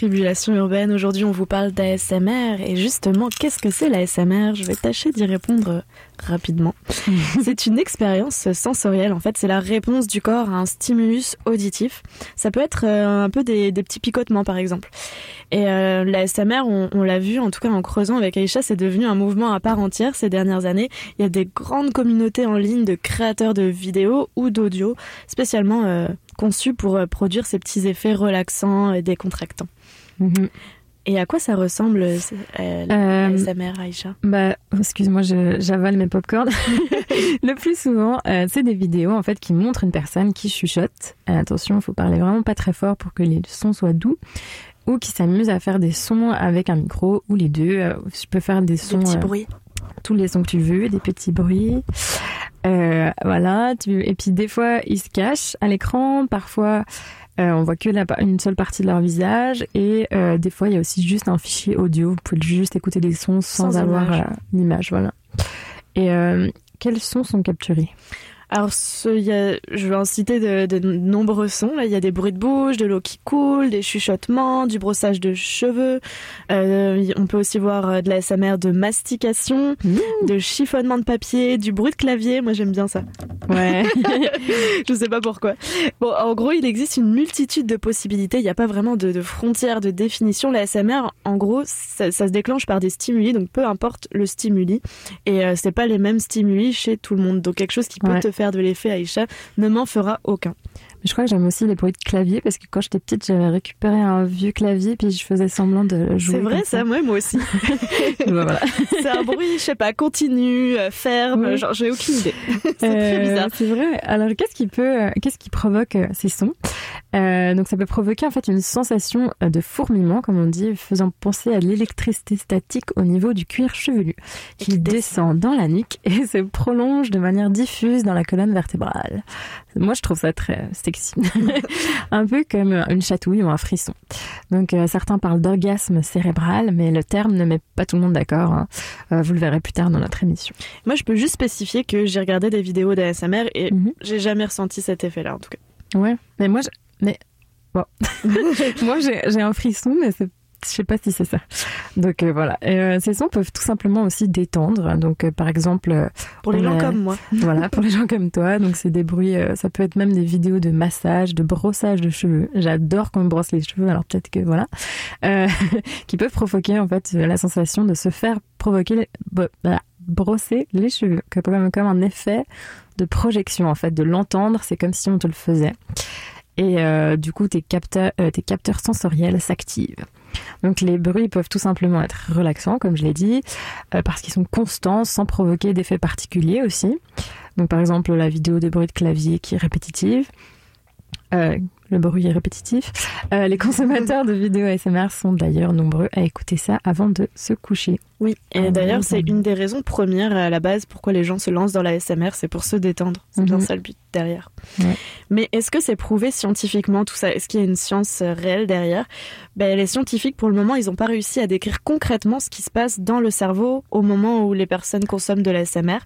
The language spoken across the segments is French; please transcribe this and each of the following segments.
Tribulation urbaine, aujourd'hui on vous parle d'ASMR et justement qu'est-ce que c'est l'ASMR Je vais tâcher d'y répondre rapidement. c'est une expérience sensorielle en fait, c'est la réponse du corps à un stimulus auditif. Ça peut être euh, un peu des, des petits picotements par exemple. Et euh, l'ASMR, on, on l'a vu en tout cas en creusant avec Aïcha, c'est devenu un mouvement à part entière ces dernières années. Il y a des grandes communautés en ligne de créateurs de vidéos ou d'audio spécialement euh, conçus pour euh, produire ces petits effets relaxants et décontractants. Mhm. Et à quoi ça ressemble euh, Euh, l'ASMR, Aïcha? Bah, excuse-moi, j'avale mes popcorn. le plus souvent, euh, c'est des vidéos en fait qui montrent une personne qui chuchote. Euh, attention, il faut parler vraiment pas très fort pour que les sons soient doux. Ou qui s'amuse à faire des sons avec un micro ou les deux. Euh, je peux faire des Des sons, petits euh, bruits. tous les sons que tu veux, des petits bruits. Euh, voilà. Tu... Et puis des fois, ils se cachent à l'écran. Parfois, euh, on voit que la... une seule partie de leur visage. Et des fois, il y a aussi juste un fichier audio. Vous pouvez juste écouter des sons sans, Sans avoir image. l'image. Voilà. Et quels sons sont capturés? Alors, ce- il y a, je vais en citer de, de nombreux sons. Il y a des bruits de bouche, de l'eau qui coule, des chuchotements, du brossage de cheveux. Euh, on peut aussi voir euh, de la SMR de mastication, de chiffonnement de papier, du bruit de clavier. Moi, j'aime bien ça. Ouais. je sais pas pourquoi. Bon, en gros, il existe une multitude de possibilités. Il n'y a pas vraiment de, de frontières de définition. La SMR, en gros, ça, ça se déclenche par des stimuli, donc peu importe le stimuli. Et euh, c'est pas les mêmes stimuli chez tout le monde. Donc quelque chose qui peut Ouais. te faire de l'effet Aïcha ne m'en fera aucun. Mais je crois que j'aime aussi les bruits de clavier parce que quand j'étais petite, j'avais récupéré un vieux clavier puis je faisais semblant de jouer. C'est vrai ça, moi, moi aussi. Bah, voilà. c'est un bruit, je sais pas, continu, euh, ferme, Oui. genre j'ai aucune idée. c'est très Euh, bizarre. C'est vrai. Alors, qu'est-ce qui peut, euh, qu'est-ce qui provoque ces sons? Euh, Donc, ça peut provoquer en fait une sensation de fourmillement, comme on dit, faisant penser à l'électricité statique au niveau du cuir chevelu, qui descend dans la nuque et se prolonge de manière diffuse dans la colonne vertébrale. Moi, je trouve ça très sexy, un peu comme une chatouille ou un frisson. Donc, euh, certains parlent d'orgasme cérébral, mais le terme ne met pas tout le monde d'accord. hein. Euh, vous le verrez plus tard dans notre émission. Moi, je peux juste spécifier que j'ai regardé des vidéos d'ASMR et Mhm. j'ai jamais ressenti cet effet-là, en tout cas. Ouais, mais moi, je... mais bon, moi j'ai j'ai un frisson, mais c'est je sais pas si c'est ça. Donc euh, voilà, euh, ces sons peuvent tout simplement aussi détendre. Donc euh, par exemple, Pour les On gens a- comme moi. voilà, pour les gens comme toi, donc c'est des bruits, ça peut être même des vidéos de massage, de brossage de cheveux. J'adore qu'on me brosse les cheveux, alors peut-être que voilà, qui peuvent provoquer en fait la sensation de se faire provoquer, brosser les cheveux, comme comme un effet de projection en fait, de l'entendre, c'est comme si on te le faisait. Et du coup, tes capteurs, tes capteurs sensoriels s'activent. Donc les bruits peuvent tout simplement être relaxants, comme je l'ai dit, euh, parce qu'ils sont constants, sans provoquer d'effet particulier aussi. Donc par exemple la vidéo de bruit de clavier qui est répétitive. Euh, le bruit est répétitif. Euh, les consommateurs de vidéos ASMR sont d'ailleurs nombreux à écouter ça avant de se coucher. Oui, et Ah, d'ailleurs, c'est une des raisons premières à la base pourquoi les gens se lancent dans la SMR, c'est pour se détendre. C'est bien Mhm. ça le but derrière. Ouais. Mais est-ce que c'est prouvé scientifiquement tout ça? Est-ce qu'il y a une science euh, réelle derrière? Ben, Les scientifiques, pour le moment, ils n'ont pas réussi à décrire concrètement ce qui se passe dans le cerveau au moment où les personnes consomment de la SMR.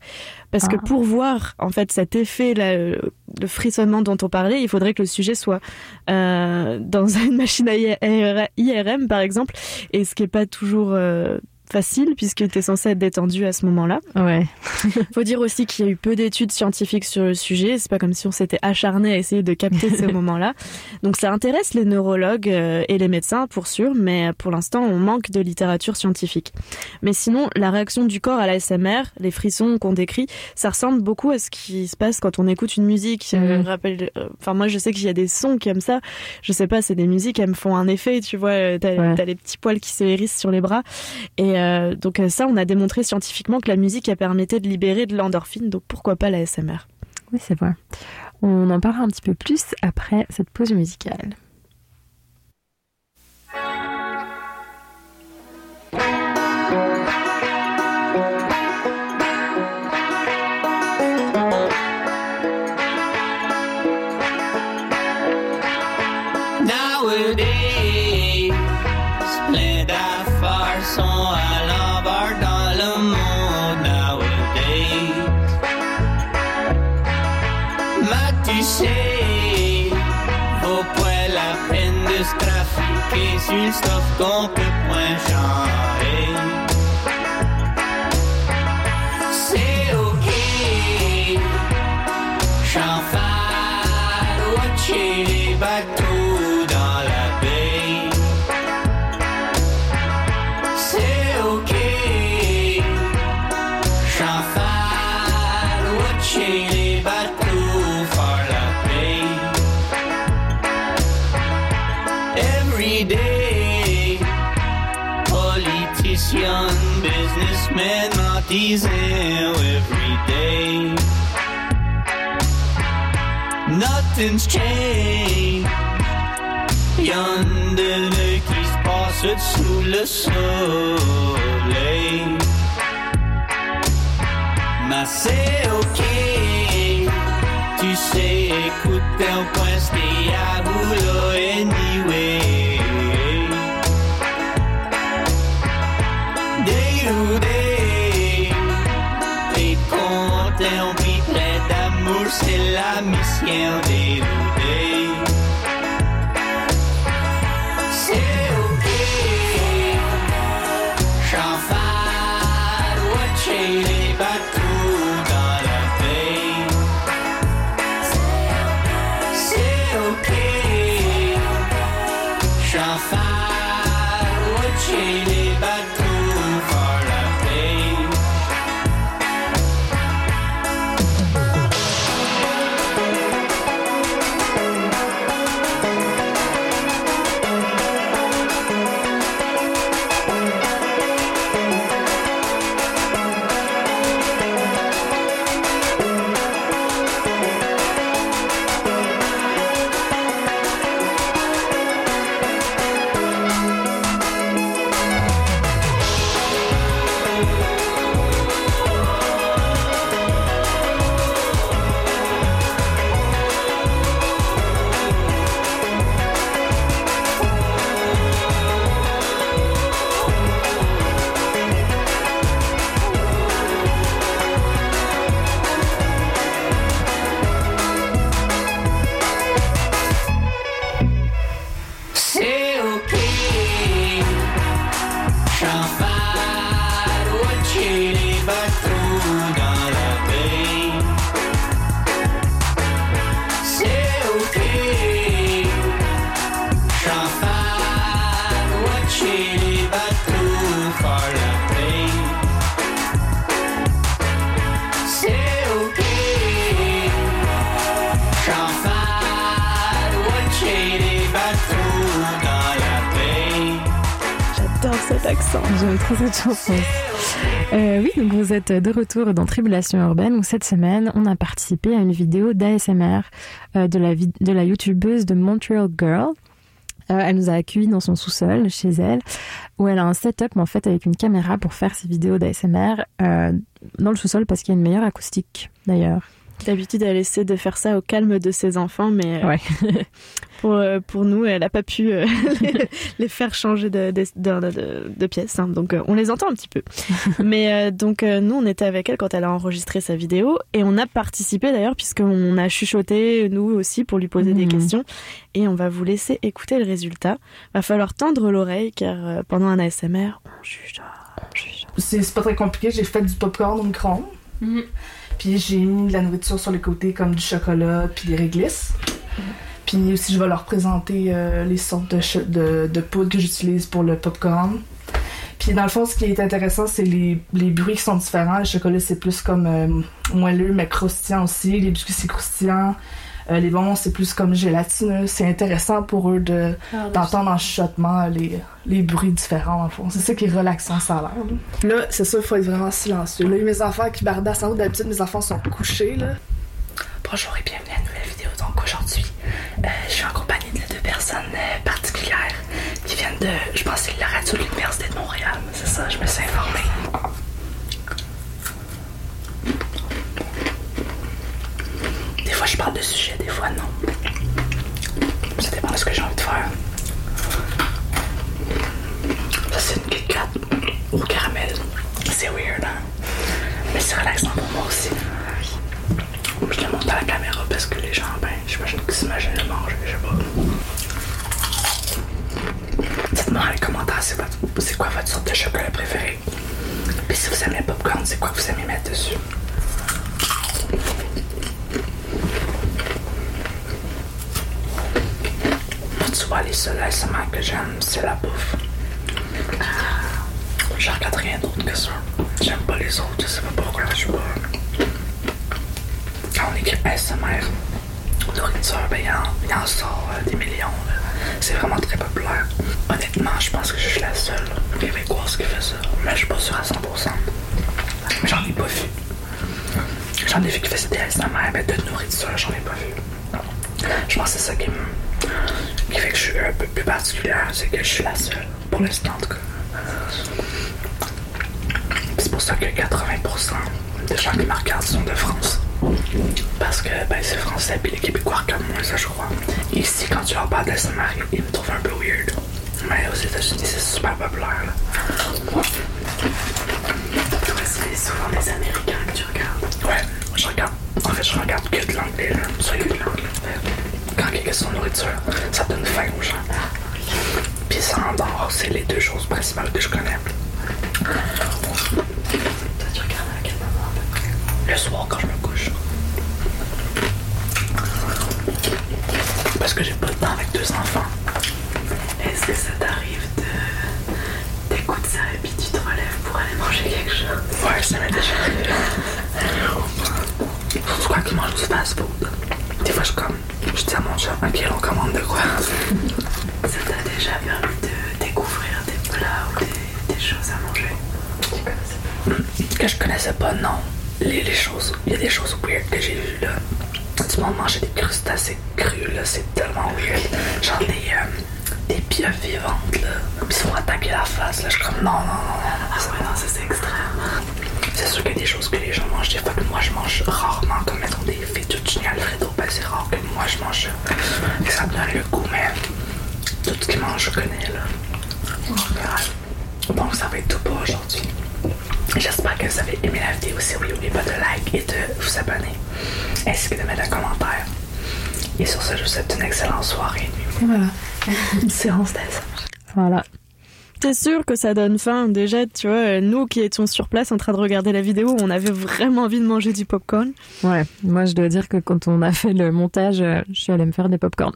Parce que Ah. pour voir en fait cet effet, là, euh, le frissonnement dont on parlait, il faudrait que le sujet soit dans une machine à IR- IRM, par exemple, et ce qui est pas toujours euh, facile puisque tu es censé être détendu à ce moment-là. Ouais. Faut dire aussi qu'il y a eu peu d'études scientifiques sur le sujet. C'est pas comme si on s'était acharné à essayer de capter ce moment-là. Donc ça intéresse les neurologues euh, et les médecins pour sûr, mais pour l'instant on manque de littérature scientifique. Mais sinon, la réaction du corps à la SMR, les frissons qu'on décrit, ça ressemble beaucoup à ce qui se passe quand on écoute une musique. Euh, Mhm. rappelle, euh, enfin moi je sais qu'il y a des sons comme ça. Je sais pas, c'est des musiques, elles me font un effet. Tu vois, t'as Ouais. les petits poils qui se hérissent sur les bras. Et euh, donc euh, ça, on a démontré scientifiquement que la musique a permettait de libérer de l'endorphine, donc pourquoi pas la SMR Oui, c'est vrai. On en parlera un petit peu plus après cette pause musicale. Le Nothing's changed. Y'en de qui se passe sous le soleil. Mais c'est ok. Tu sais, écoute, un point, c'était à boulot anyway. Day to day, t'es puis plein d'amour, c'est la mission Euh, oui, donc vous êtes de retour dans Tribulation Urbaine où cette semaine, on a participé à une vidéo d'ASMR euh, de, la de la youtubeuse de Montreal Girl. Euh, elle nous a accueillis dans son sous-sol, chez elle, où elle a un setup en fait avec une caméra pour faire ses vidéos d'ASMR dans le sous-sol parce qu'il y a une meilleure acoustique d'ailleurs. D'habitude, elle essaie de faire ça au calme de ses enfants, mais euh, Ouais. pour, euh, pour nous, elle n'a pas pu euh, les, les faire changer de, de, de, de- de pièce. hein. donc, euh, on les entend un petit peu. mais euh, donc, euh, nous, on était avec elle quand elle a enregistré sa vidéo et on a participé d'ailleurs, puisqu'on a chuchoté, nous aussi, pour lui poser des Mhm. questions. Et on va vous laisser écouter le résultat. Va falloir tendre l'oreille, car euh, pendant un ASMR, on chuchote. C'est pas très compliqué, j'ai fait du popcorn au micro-ondes. Puis j'ai mis de la nourriture sur les côtés comme du chocolat puis des réglisses. Puis aussi je vais leur présenter euh, les sortes de, de poudre que j'utilise pour le popcorn. Puis dans le fond, ce qui est intéressant, c'est les, les bruits qui sont différents. Le chocolat, c'est plus comme euh, moelleux, mais croustillant aussi. Les biscuits, c'est croustillant. Euh, les bonbons, c'est plus comme gélatineux. C'est intéressant pour eux de, d'entendre en chuchotement les, les bruits différents, en fond. C'est ça qui est relaxant, ça a l'air. Là, Là, c'est sûr, il faut être vraiment silencieux. Là, il y a mes enfants qui bardassent en haut. D'habitude, mes enfants sont couchés, là. Bonjour et bienvenue à une nouvelle vidéo. Donc aujourd'hui, euh, je suis en compagnie de deux personnes euh, particulières qui viennent de, je pense, c'est la radio de l'Université de Montréal. C'est ça, je me suis informée. Des fois, je parle de sujet, des fois, non. Ça dépend de ce que j'ai envie de faire. Ça, c'est une Kit Kat au caramel. C'est weird, hein? Mais c'est relaxant pour moi aussi. Je le monte à la caméra parce que les gens, ben, j'imagine qu'ils s'imaginent le manger, je sais pas. Dites-moi dans les commentaires c'est, quoi votre sorte de chocolat préférée. Puis si vous aimez le popcorn, c'est quoi que vous aimez mettre dessus? Vois, les seuls ASMR que j'aime, c'est la bouffe. Je regarde rien d'autre que ça. J'aime pas les autres, je sais pas pourquoi, je sais pas. Quand on écrit ASMR, nourriture, ben il en- en sort euh, des millions. là. C'est vraiment très populaire. Honnêtement, je pense que je suis la seule québécoise qui fait ça. Mais je suis pas sûr à 100%. Mais j'en ai pas vu. J'en ai vu qui faisaient des ASMR, mais de nourriture, j'en ai pas vu. Je pense que c'est ça qui, me, qui fait que je suis un peu plus particulière, c'est que je suis la seule. Pour l'instant, en tout cas. C'est pour ça que 80% des gens qui me regardent sont de France. Parce que ben, c'est français, puis les Québécois comme moi, ça je crois. Ici, quand tu leur parles d'ASMR, ils me trouvent un peu weird. Mais aux États-Unis, c'est super populaire. Là. Toi, c'est souvent des Américains que tu regardes. Ouais, je regarde. En fait, je regarde que de l'anglais, sur YouTube. Quand il y a question de nourriture, ça donne faim aux gens. Puis ça endort, c'est les deux choses principales que je connais. Tu regardes à quel moment Le soir quand je me couche. Parce que j'ai pas le temps avec deux enfants. Est-ce que ça t'arrive de t'écouter ça et puis tu te relèves pour aller manger quelque chose? Ouais, ça m'est déjà arrivé. Surtout quand ils mangent du fast-food. Des fois, je comme, je dis à mon chat, ok, on commande de quoi? Ça t'a déjà permis de découvrir des plats ou des, des choses à manger? Que je connaissais pas, non. Les, les choses, il y a des choses weird que j'ai vues là. Du monde manger des crustacés crus là, c'est tellement weird. Genre des, euh, des pieuvres vivantes là. Ils se font attaquer la face là. Je suis comme non, non, non, non. Ah ouais, non, ça c'est extrême. C'est sûr qu'il y a des choses que les gens mangent des fois que moi je mange rarement, comme mettons des fettuccine alfredo, ben c'est rare que moi je mange ça. Et ça me donne le goût, mais tout ce qu'ils mangent je connais là. En général. Donc ça va être tout pour aujourd'hui. J'espère que vous avez aimé la vidéo. Si oui, n'oubliez pas de like et de vous abonner. Ainsi que de mettre un commentaire. Et sur ce, je vous souhaite une excellente soirée et nuit. Et voilà. Une séance d'ASMR. Voilà. T'es sûr que ça donne faim Déjà, tu vois, nous qui étions sur place en train de regarder la vidéo, on avait vraiment envie de manger du popcorn. Ouais, moi je dois dire que quand on a fait le montage, euh, je suis allée me faire des popcorn.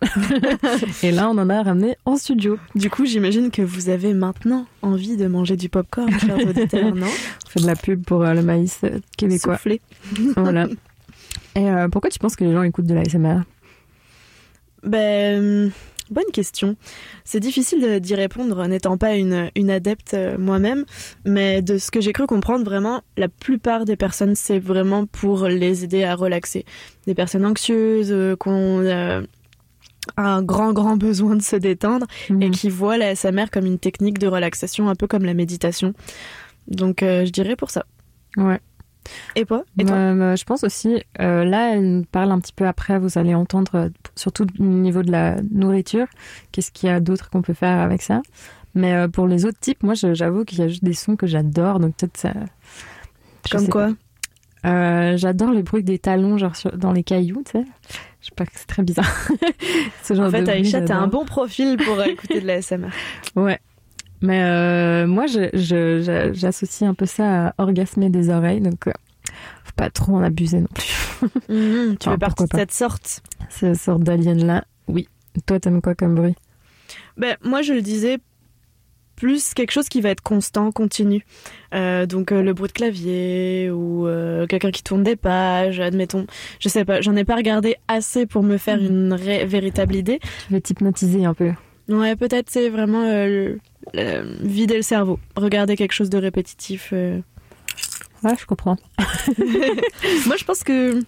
Et là, on en a ramené en studio. Du coup, j'imagine que vous avez maintenant envie de manger du popcorn, chers auditeurs, non? On fait de la pub pour euh, le maïs euh, québécois. Soufflé. voilà. Et euh, pourquoi tu penses que les gens écoutent de la SMR Ben, bonne question. C'est difficile d'y répondre n'étant pas une, une adepte euh, moi-même, mais de ce que j'ai cru comprendre, vraiment, la plupart des personnes, c'est vraiment pour les aider à relaxer. Des personnes anxieuses, euh, qu'on, euh, un grand grand besoin de se détendre Mhm. et qui voient la SMR comme une technique de relaxation, un peu comme la méditation. Donc euh, je dirais pour ça. Ouais. Et toi Et toi Euh, euh, je pense aussi, euh, là, elle parle un petit peu après, vous allez entendre, euh, surtout au niveau de la nourriture, qu'est-ce qu'il y a d'autre qu'on peut faire avec ça. Mais euh, pour les autres types, moi, j'avoue qu'il y a juste des sons que j'adore, donc peut-être ça. je Comme quoi J'adore le bruit des talons, genre sur- dans les cailloux, tu sais. Je sais pas, c'est très bizarre. Ce genre En fait, Aïcha, t'as un bon profil pour écouter de la SMR. Ouais. Mais euh, moi, j'associe un peu ça à orgasmer des oreilles, donc euh, faut pas trop en abuser non plus. Mhm, tu partie pourquoi de cette sorte. Cette sorte d'alien-là, oui. Toi, t'aimes quoi comme bruit? Ben, moi, je le disais, plus quelque chose qui va être constant, continu. Euh, donc euh, le bruit de clavier ou euh, quelqu'un qui tourne des pages, admettons. Je sais pas, j'en ai pas regardé assez pour me faire Mhm. une véritable idée. Je vais t'hypnotiser un peu. Ouais, peut-être c'est vraiment le- le- vider le cerveau, regarder quelque chose de répétitif. euh. Ouais, je comprends. Moi, je pense que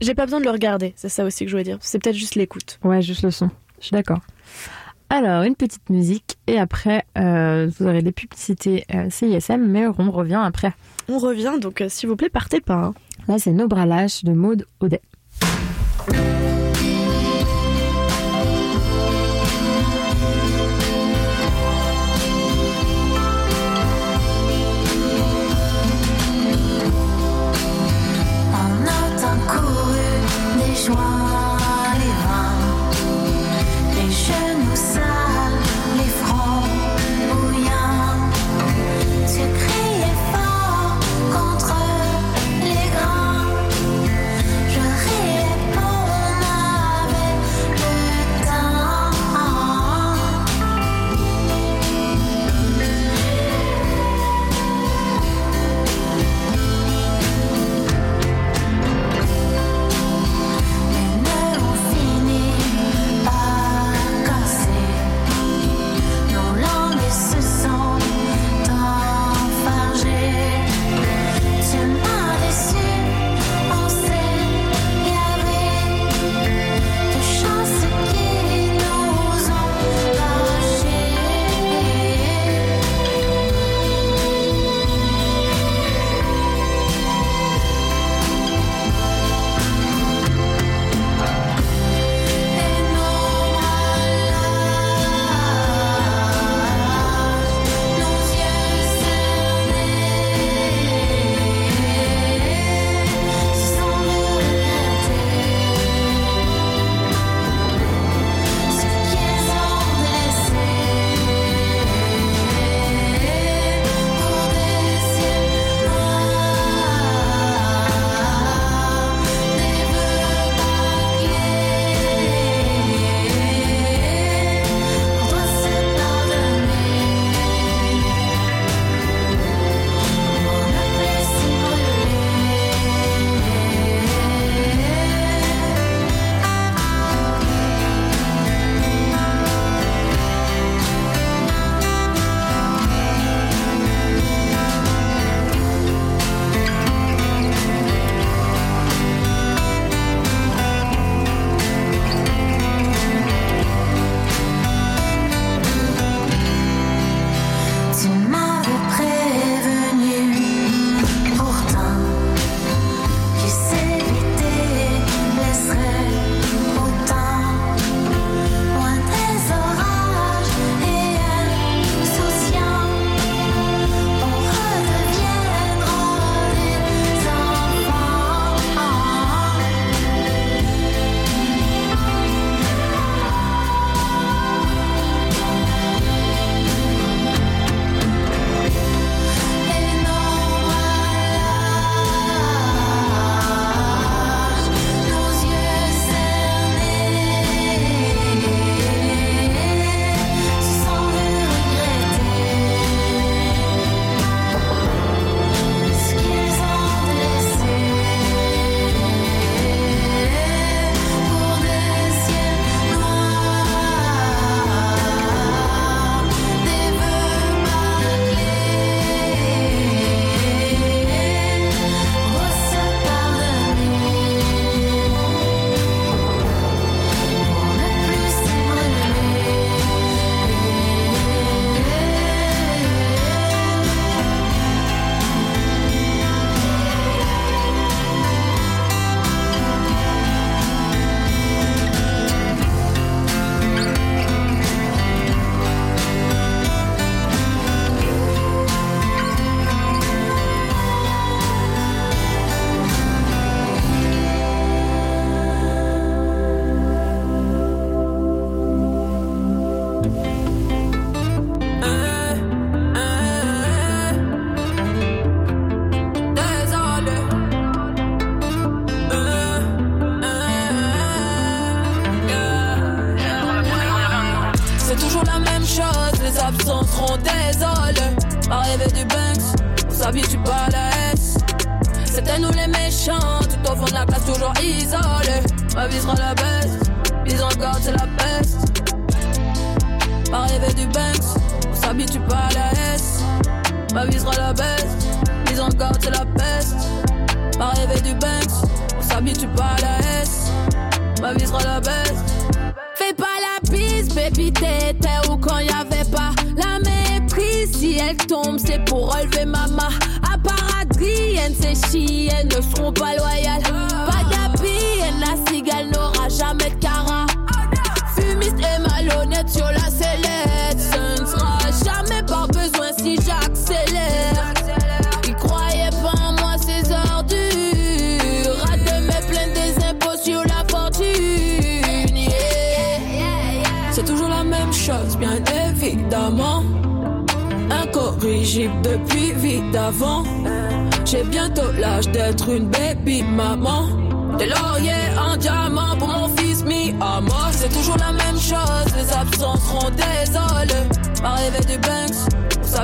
j'ai pas besoin de le regarder. C'est ça aussi que je voulais dire. C'est peut-être juste l'écoute. Ouais, juste le son. Je suis d'accord. Alors, une petite musique, et après, euh, vous aurez des publicités euh, CISM, mais on revient après. On revient, donc euh, s'il vous plaît, partez pas. hein. Là, c'est Nos bras lâches de Maude Audet.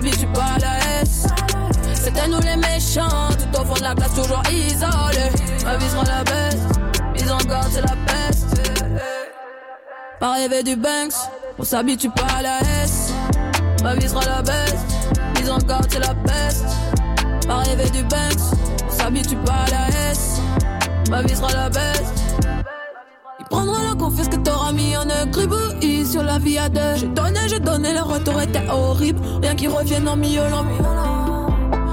On s'habitue pas à la S. C'était nous les méchants, tout au fond de la classe, toujours isolés. Ma vie sera la baisse, mise en garde, c'est la peste. Arrivé du Banks, on s'habitue pas à la S. Ma vie sera la baisse, mise en garde, c'est la peste. Arrivé du Banks, on s'habitue pas à la S. Ma vie sera la baisse. Il prendra la confiance que t'auras mis en gribouille sur la vie à deux. J'ai donné, j'ai donné, le retour était horrible. Rien qui revienne en milieu,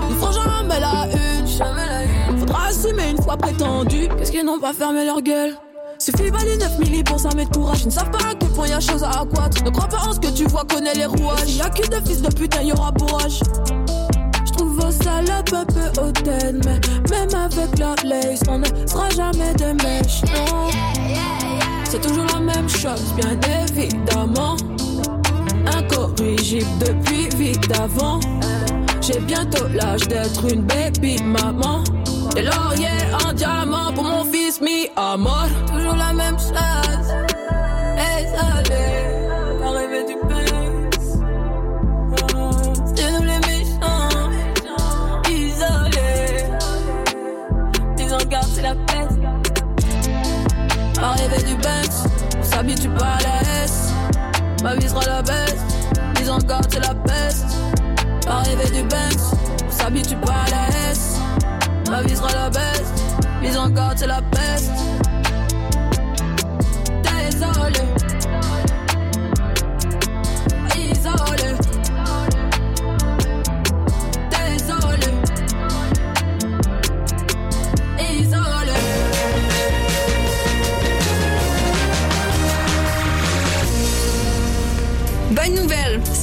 Ils feront jamais la une, jamais la. Faudra assumer une fois prétendu. Qu'est-ce qu'ils n'ont pas fermé leur gueule? Suffit pas les 9 milli pour ça mettre courage. Ils ne savent pas à quel point y a chose à accroître. Ne crois pas en ce que tu vois, connais les rouages. Y a que de fils de putain, y aura bourrage. Vos salopes un peu hautaines, mais même avec la lace, on ne sera jamais des mèches, non. C'est toujours la même chose, bien évidemment. Incorrigible depuis vie d'avant. J'ai bientôt l'âge d'être une baby maman. Des lauriers en diamant pour mon fils mort. Toujours la même chose. Désolé, Arrivé du Banks, on s'habitue pas à la S. Ma vie sera la baisse, ils garde, c'est la peste. Arrivé du Banks, on s'habitue pas à la S. Ma vie sera la baisse, ils garde, c'est la peste.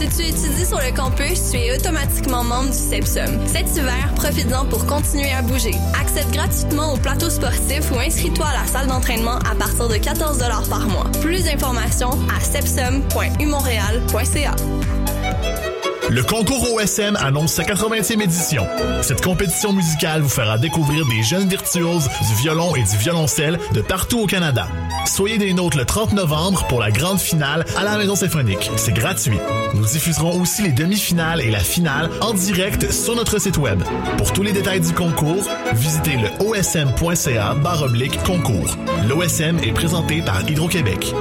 Si tu étudies sur le campus, tu es automatiquement membre du CEPSUM. Cet hiver, profites-en pour continuer à bouger. Accède gratuitement au plateau sportif ou inscris-toi à la salle d'entraînement à partir de 14 par mois. Plus d'informations à sepsum.umontréal.ca. Le concours OSM annonce sa 80e édition. Cette compétition musicale vous fera découvrir des jeunes virtuoses du violon et du violoncelle de partout au Canada. Soyez des nôtres le 30 novembre pour la grande finale à la Maison Symphonique. C'est gratuit. Nous diffuserons aussi les demi-finales et la finale en direct sur notre site web. Pour tous les détails du concours, visitez le osm.ca concours. L'OSM est présenté par Hydro-Québec.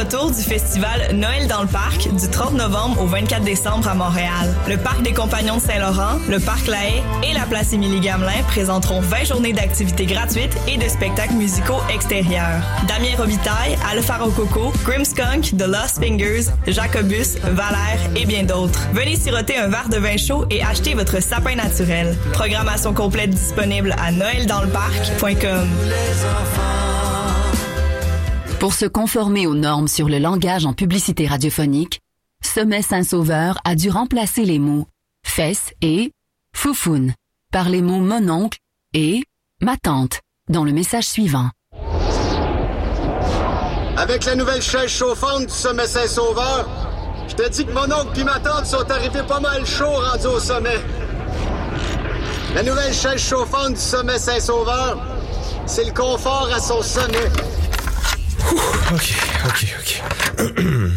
Retour du festival Noël dans le parc du 30 novembre au 24 décembre à Montréal. Le parc des Compagnons de Saint-Laurent, le parc La Haye et la place Émilie-Gamelin présenteront 20 journées d'activités gratuites et de spectacles musicaux extérieurs. Damien Robitaille, Alpha Rococo, Grimskunk, The Lost Fingers, Jacobus, Valère et bien d'autres. Venez siroter un verre de vin chaud et acheter votre sapin naturel. Programmation complète disponible à noeldansleparc.com. Pour se conformer aux normes sur le langage en publicité radiophonique, Sommet Saint-Sauveur a dû remplacer les mots fesse et foufoune par les mots mon oncle et ma tante dans le message suivant. Avec la nouvelle chaise chauffante du sommet Saint-Sauveur, je te dis que mon oncle et ma tante sont arrivés pas mal chaud rendus au sommet. La nouvelle chaise chauffante du sommet Saint-Sauveur, c'est le confort à son sommet. Ok, ok, ok.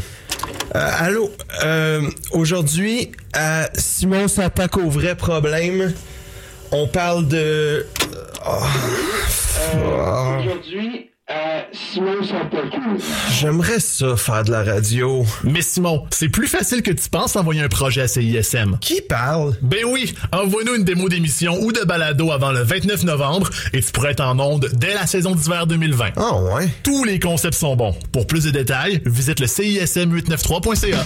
Euh, allô, euh, aujourd'hui, à Simon s'attaque au vrai problème. On parle de... Oh. Aujourd'hui, Simon J'aimerais ça faire de la radio. Mais Simon, c'est plus facile que tu penses d'envoyer un projet à CISM. Qui parle? Ben oui, envoie-nous une démo d'émission ou de balado avant le 29 novembre et tu pourrais être en onde dès la saison d'hiver 2020. Ah ouais? Tous les concepts sont bons. Pour plus de détails, visite le CISM893.ca.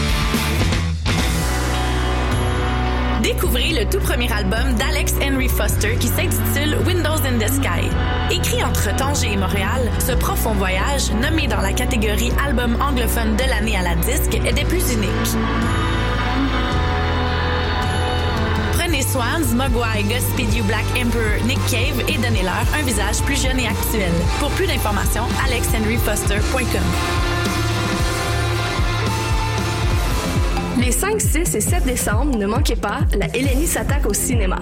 Découvrez le tout premier album d'Alex Henry Foster qui s'intitule Windows in the Sky. Écrit entre Tanger et Montréal, ce profond voyage, nommé dans la catégorie album anglophone de l'année à la disque, est des plus uniques. Prenez Swans, Mogwai, Godspeed You Black Emperor, Nick Cave et donnez-leur un visage plus jeune et actuel. Pour plus d'informations, alexhenryfoster.com. Les 5, 6 et 7 décembre, ne manquez pas, la Hélénie s'attaque au cinéma.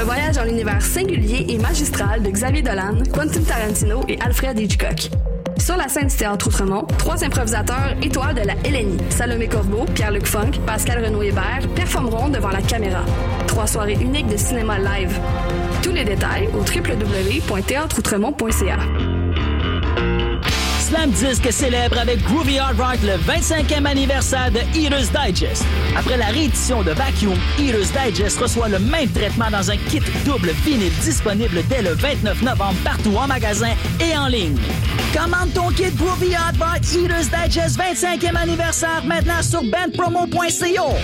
Un voyage dans l'univers singulier et magistral de Xavier Dolan, Quentin Tarantino et Alfred Hitchcock. Sur la scène du Théâtre Outremont, trois improvisateurs étoiles de la Hélénie, Salomé Corbeau, Pierre-Luc Funk, Pascal Renaud-Hébert, performeront devant la caméra. Trois soirées uniques de cinéma live. Tous les détails au www.théâtreoutremont.ca. Slam Disc célèbre avec Groovy Hard Rock le 25e anniversaire de Eater's Digest. Après la réédition de Vacuum, Eater's Digest reçoit le même traitement dans un kit double vinyle disponible dès le 29 novembre partout en magasin et en ligne. Commande ton kit Groovy Hard Rock Eater's Digest 25e anniversaire maintenant sur bandpromo.co.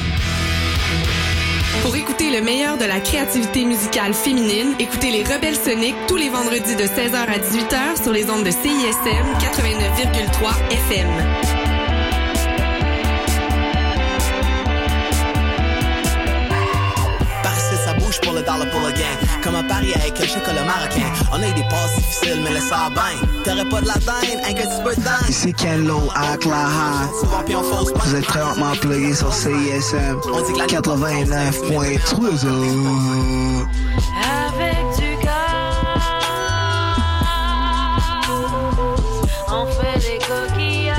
Pour écouter le meilleur de la créativité musicale féminine, écoutez les Rebelles Soniques tous les vendredis de 16h à 18h sur les ondes de CISM 89,3 FM. Pour le le gain. Comme un pari avec un chocolat marocain. On a eu des passes difficiles, mais laisse ça bien. T'aurais pas de la dinde, un que tu peux dingue. Ici Kenlo avec la Ha. Souvent puis on fausse Vous êtes présentement plugué sur CISM 89.3. Avec du gaz, on fait des coquillages.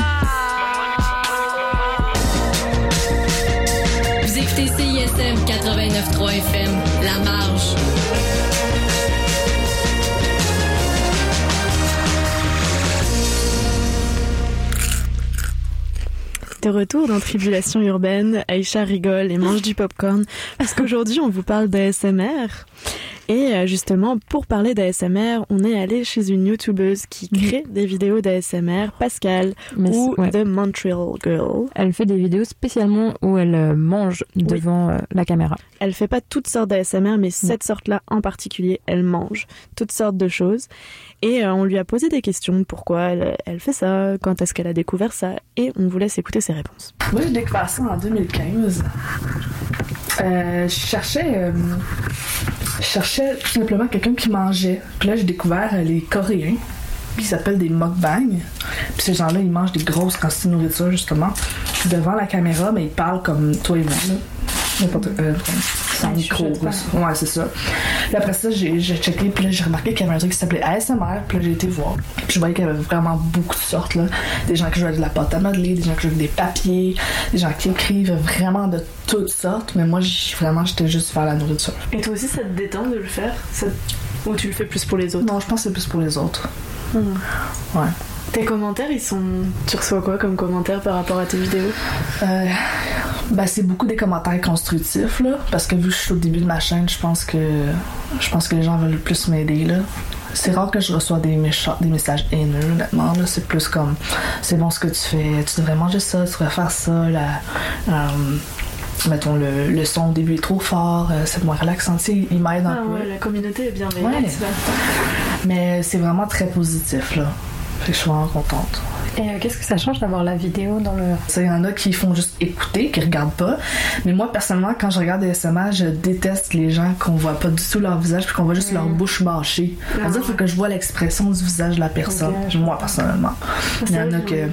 Vous écoutez CISM 89.3 FM, La Marge. De retour dans Tribulation urbaine, Aïcha rigole et mange du popcorn parce qu'aujourd'hui on vous parle d'ASMR. Et euh, justement, pour parler d'ASMR, on est allé chez une youtubeuse qui crée des vidéos d'ASMR, Pascal, Mais ou ouais. The Montreal Girl. Elle fait des vidéos spécialement où elle euh, mange devant euh, la caméra. Elle fait pas toutes sortes d'ASMR, mais cette sorte-là en particulier, elle mange toutes sortes de choses. Et euh, on lui a posé des questions, pourquoi elle, elle fait ça, quand est-ce qu'elle a découvert ça, et on vous laisse écouter ses réponses. Moi, j'ai découvert ça en 2015. Euh, je cherchais, euh, je cherchais tout simplement quelqu'un qui mangeait. Puis là, j'ai découvert euh, les Coréens, qui s'appellent des mukbang. Puis ces gens-là, ils mangent des grosses quantités de nourriture, justement, devant la caméra, mais ils parlent comme toi et moi. N'importe euh, sans Ouais, micro. Ouais, c'est ça. Puis après ça, j'ai checké, puis là, j'ai remarqué qu'il y avait un truc qui s'appelait ASMR, puis là, j'ai été voir. Puis je voyais qu'il y avait vraiment beaucoup de sortes, là. Des gens qui jouaient de la pâte à modeler, des gens qui jouaient des papiers, des gens qui écrivent vraiment de toutes sortes, mais moi, vraiment, j'étais juste vers la nourriture. Et toi aussi, ça te détend de le faire? Ou tu le fais plus pour les autres? Non, je pense que c'est plus pour les autres. Ouais. Ouais. Tes commentaires, ils sont. Tu reçois quoi comme commentaires par rapport à tes vidéos? Euh, ben, c'est beaucoup des commentaires constructifs, là, parce que vu que je suis au début de ma chaîne, je pense que je pense que les gens veulent plus m'aider, là. C'est rare que je reçois des, méchants, des messages haineux, honnêtement. Là. C'est plus comme c'est bon ce que tu fais, tu devrais manger ça, tu devrais faire ça. La, euh, mettons, le, le son au début est trop fort, euh, c'est moins relaxant. Tu sais, ils m'aident un Ah peu. ouais, la communauté est bienveillante. Ouais. là. Mais c'est vraiment très positif, là. Fait que je suis vraiment contente. Et euh, qu'est-ce que ça change d'avoir la vidéo dans le. Il y en a qui font juste écouter, qui regardent pas. Mais moi, personnellement, quand je regarde des SMR, je déteste les gens qu'on voit pas du tout leur visage puis qu'on voit juste leur bouche mâchée. Ah. il faut que je vois l'expression du visage de la personne. Moi, personnellement. Il y en a que.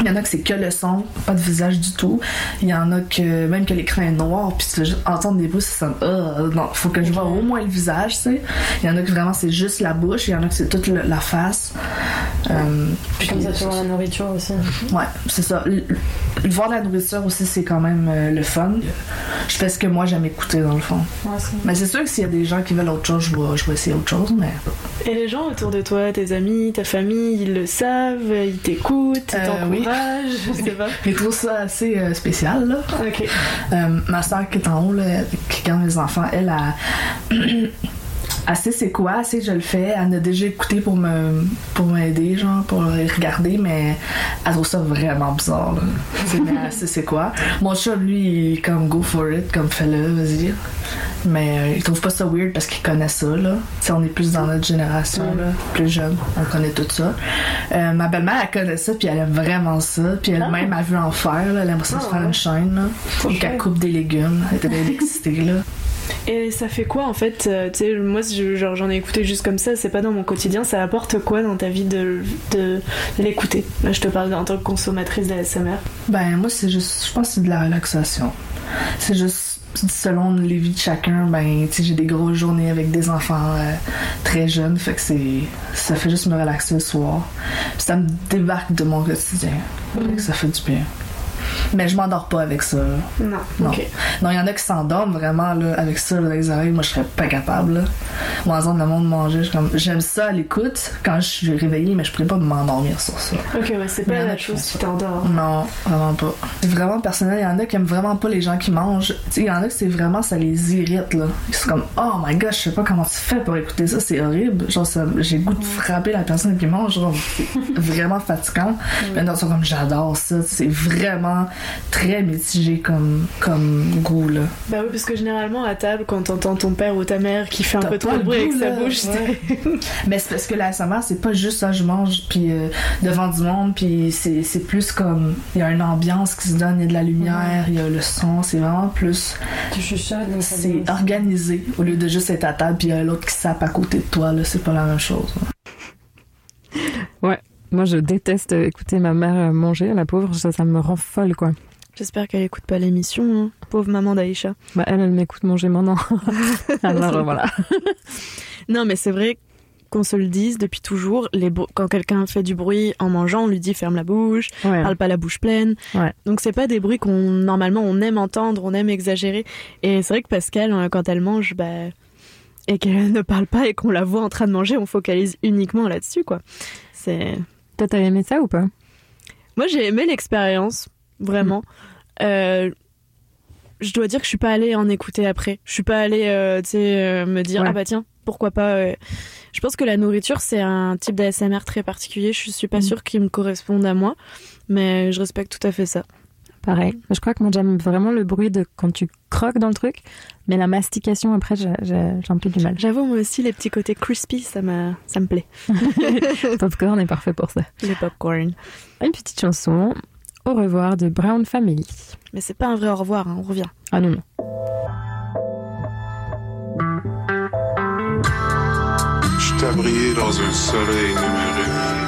Il y en a que c'est que le son, pas de visage du tout. Il y en a que même que l'écran est noir, puis tu juste entendre des bruits, c'est comme euh, non, faut que je vois au moins le visage, tu sais. Il y en a que vraiment c'est juste la bouche, il y en a que c'est toute le- la face. Euh, puis Comme ça, tu vois la nourriture aussi. Ouais, c'est ça. Le- le- voir la nourriture aussi, c'est quand même euh, le fun. Je fais ce que moi j'aime écouter dans le fond. mais c'est sûr que s'il y a des gens qui veulent autre chose, je vais, je vais essayer autre chose, mais. Et les gens autour de toi, tes amis, ta famille, ils le savent, ils t'écoutent, ils Euh, oui. t'encouragent, je sais pas. Je trouve ça assez euh, spécial, là. Ok. Euh, ma soeur qui est en haut, là, qui garde mes enfants, elle a. Elle sait c'est quoi, elle que je le fais, elle a déjà écouté pour me pour m'aider, genre, pour regarder, mais elle trouve ça vraiment bizarre, là. Mais elle sait c'est quoi? Mon chat, lui, il est comme go for it, comme fais-le, vas-y. Mais euh, il trouve pas ça weird parce qu'il connaît ça, là. Tu sais, on est plus dans notre génération, là, plus jeune, on connaît tout ça. Euh, ma belle-mère, elle connaît ça, puis elle aime vraiment ça, puis elle-même a vu en faire, là, elle aimerait ça se faire une chaîne, là. Faut qu'elle coupe des légumes, elle était bien excitée, là. Et ça fait quoi en fait euh, Tu sais, moi je- genre, j'en ai écouté juste comme ça, c'est pas dans mon quotidien, ça apporte quoi dans ta vie de, de l'écouter? Là je te parle en tant que consommatrice d'ASMR. Ben, moi, c'est juste, je pense que c'est de la relaxation. C'est juste, selon les vies de chacun, ben, j'ai des grosses journées avec des enfants euh, très jeunes, fait que c'est, ça fait juste me relaxer le soir. Puis ça me débarque de mon quotidien. Que ça fait du bien. Mais je m'endors pas avec ça. Non. Non. Non, il y en a qui s'endorment vraiment là, avec ça dans les oreilles. Moi, je serais pas capable. Là. Moi, en le monde manger, j'aime ça à l'écoute quand je suis réveillée, mais je pourrais pas m'endormir sur ça. Ok, ouais, c'est pas la qui chose qui ça. t'endort. Non, vraiment pas. C'est vraiment personnel. Il y en a qui aiment vraiment pas les gens qui mangent. Il y en a que c'est vraiment, ça les irrite, là. Ils sont comme, oh my god, je sais pas comment tu fais pour écouter ça, c'est horrible. Genre, j'ai le goût de frapper la personne qui mange. Genre, c'est vraiment fatigant. Mais non, ils sont comme, j'adore ça. C'est vraiment très mitigé comme, comme goût, là. Bah oui, parce que généralement à table, quand t'entends ton père ou ta mère qui fait un peu trop de bruit avec sa là, bouche, ouais. Mais c'est parce que la SMR, c'est pas juste ça, je mange puis euh, devant du monde, puis c'est c'est plus comme il y a une ambiance qui se donne, il y a de la lumière, il y a le son, c'est vraiment plus. Tu chuchotes, C'est organisé au lieu de juste être à table puis il y a l'autre qui sape à côté de toi, là, c'est pas la même chose. Ouais, moi je déteste écouter ma mère manger, la pauvre, ça, ça me rend folle quoi. J'espère qu'elle écoute pas l'émission, hein. pauvre maman d'Aïcha. Bah elle, elle m'écoute manger maintenant. Alors euh, voilà. Non, mais c'est vrai qu'on se le dise depuis toujours. Les quand quelqu'un fait du bruit en mangeant, on lui dit ferme la bouche, Ouais. parle pas la bouche pleine. Ouais. Donc c'est pas des bruits qu'on normalement on aime entendre, on aime exagérer. Et c'est vrai que Pascal, hein, quand elle mange, bah et qu'elle ne parle pas et qu'on la voit en train de manger, on focalise uniquement là-dessus, quoi. C'est. Toi, t'as aimé ça ou pas Moi, j'ai aimé l'expérience, vraiment. Euh, je dois dire que je suis pas allée en écouter après. Je suis pas allée, euh, tu sais, euh, me dire Ouais. ah bah tiens, pourquoi pas. Je pense que la nourriture c'est un type d'ASMR très particulier. Je suis pas sûre qu'il me corresponde à moi, mais je respecte tout à fait ça. Pareil. Je crois que moi j'aime vraiment le bruit de quand tu croques dans le truc, mais la mastication après j'ai un peu du mal. J'avoue moi aussi les petits côtés crispy, ça ça me plaît. Popcorn est parfait pour ça. Les popcorn. Une petite chanson. Au revoir de Brown Family. Mais c'est pas un vrai au revoir, hein, on revient. Ah non non. Je t'abriais dans un soleil numérique.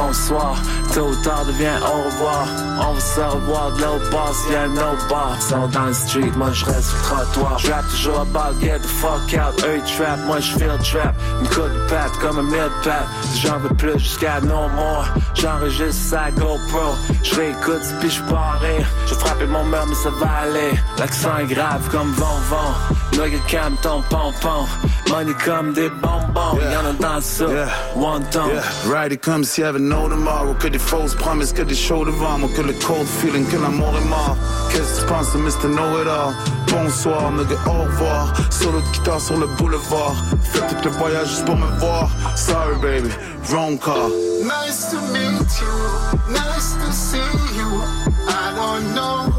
bonsoir, tôt ou tard devient au revoir. On va se revoir de l'autre bord s'il y a un autre bar. Sont dans le street, moi je reste sur le trottoir. Je rappe toujours about get the fuck out, eux trap, moi je feel trap. Une coup de patte comme un mid pat, j'en veux plus jusqu'à no more. J'enregistre sa GoPro, je réécoute puis je rire. Je frappe mon mur mais ça va aller. L'accent est grave comme von von. Nigga calme ton pompon. Money comme des bonbons, y'en a dans ça. One ton. Yeah, ride it comme s'il y avait no tomorrow. Que des fausses fausse promesse que des shows devant moi, que le cold feeling, que l'amour est mort. Qu'est-ce que tu penses de. Know-It-All? Bonsoir, nigga, au revoir. Solo de guitare sur le boulevard. Fais tout le voyage juste pour me voir. Sorry, baby, wrong car. Nice to meet you, nice to see you. I don't know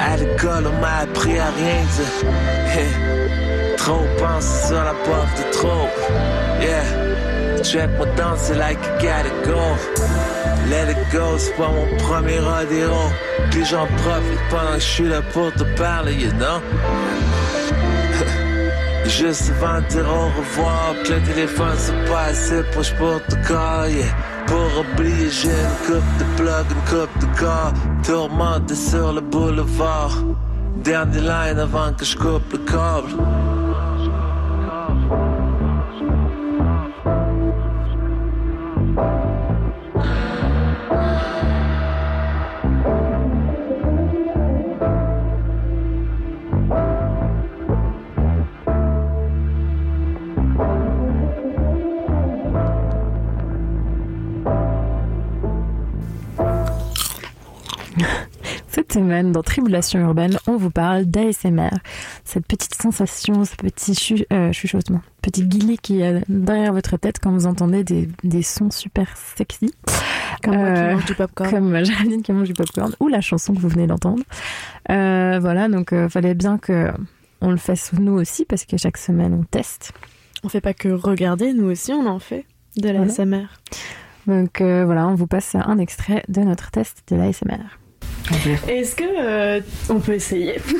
À l'école, on m'a appris à rien dire. Trop penser sur la puff de trop. Yeah, check moi danser like you gotta go. Let it go, c'est pas mon premier rodéo. Puis j'en profite pendant que je suis là pour te parler, you know. Juste avant de au revoir, que le téléphone c'est pas assez proche pour te call, yeah. Pour oublier, j'ai une coupe de plug, une coupe de corps. Tourmenté sur le boulevard. Dernier line avant que je coupe le câble. Dans Tribulation urbaine, on vous parle d'ASMR. Cette petite sensation, ce petit chu- euh, chuchotement, petit guillet qui est derrière votre tête quand vous entendez des, des sons super sexy. Comme moi qui Euh, mange du popcorn. Comme Géraldine qui mange du popcorn, ou la chanson que vous venez d'entendre. Euh, voilà, donc euh, fallait bien que on le fasse nous aussi, parce que chaque semaine on teste. On fait pas que regarder, nous aussi on en fait de la Voilà. SMR. Donc euh, voilà, on vous passe un extrait de notre test de l'ASMR. Est-ce que euh, on peut essayer?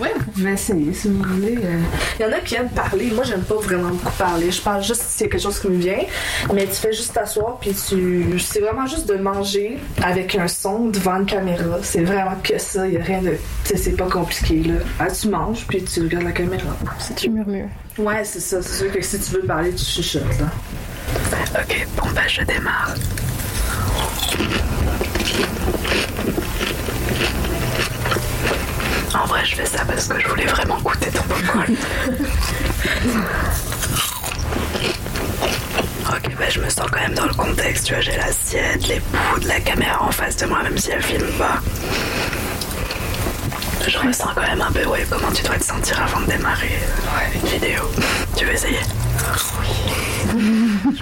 Ouais, vous pouvez essayer si vous voulez. euh. Il y en a qui aiment parler. Moi, j'aime pas vraiment beaucoup parler. Je parle juste si c'est quelque chose qui me vient. Mais tu fais juste t'asseoir, puis tu. C'est vraiment juste de manger avec un son devant une caméra. C'est vraiment que ça. Il y a rien de. Tu sais, c'est pas compliqué, là. Ah, tu manges, puis tu regardes la caméra. Si tu murmures. Ouais, c'est ça. C'est sûr que si tu veux parler, tu chuchotes, là. Ok, bon bah je démarre. En vrai, je fais ça parce que je voulais vraiment goûter ton popcorn. ok, bah je me sens quand même dans le contexte. Tu vois, j'ai l'assiette, les bouts de la caméra en face de moi, même si elle filme pas. Je ressens quand même un peu, ouais, comment tu dois te sentir avant de démarrer euh, une vidéo. Tu veux essayer? Oui.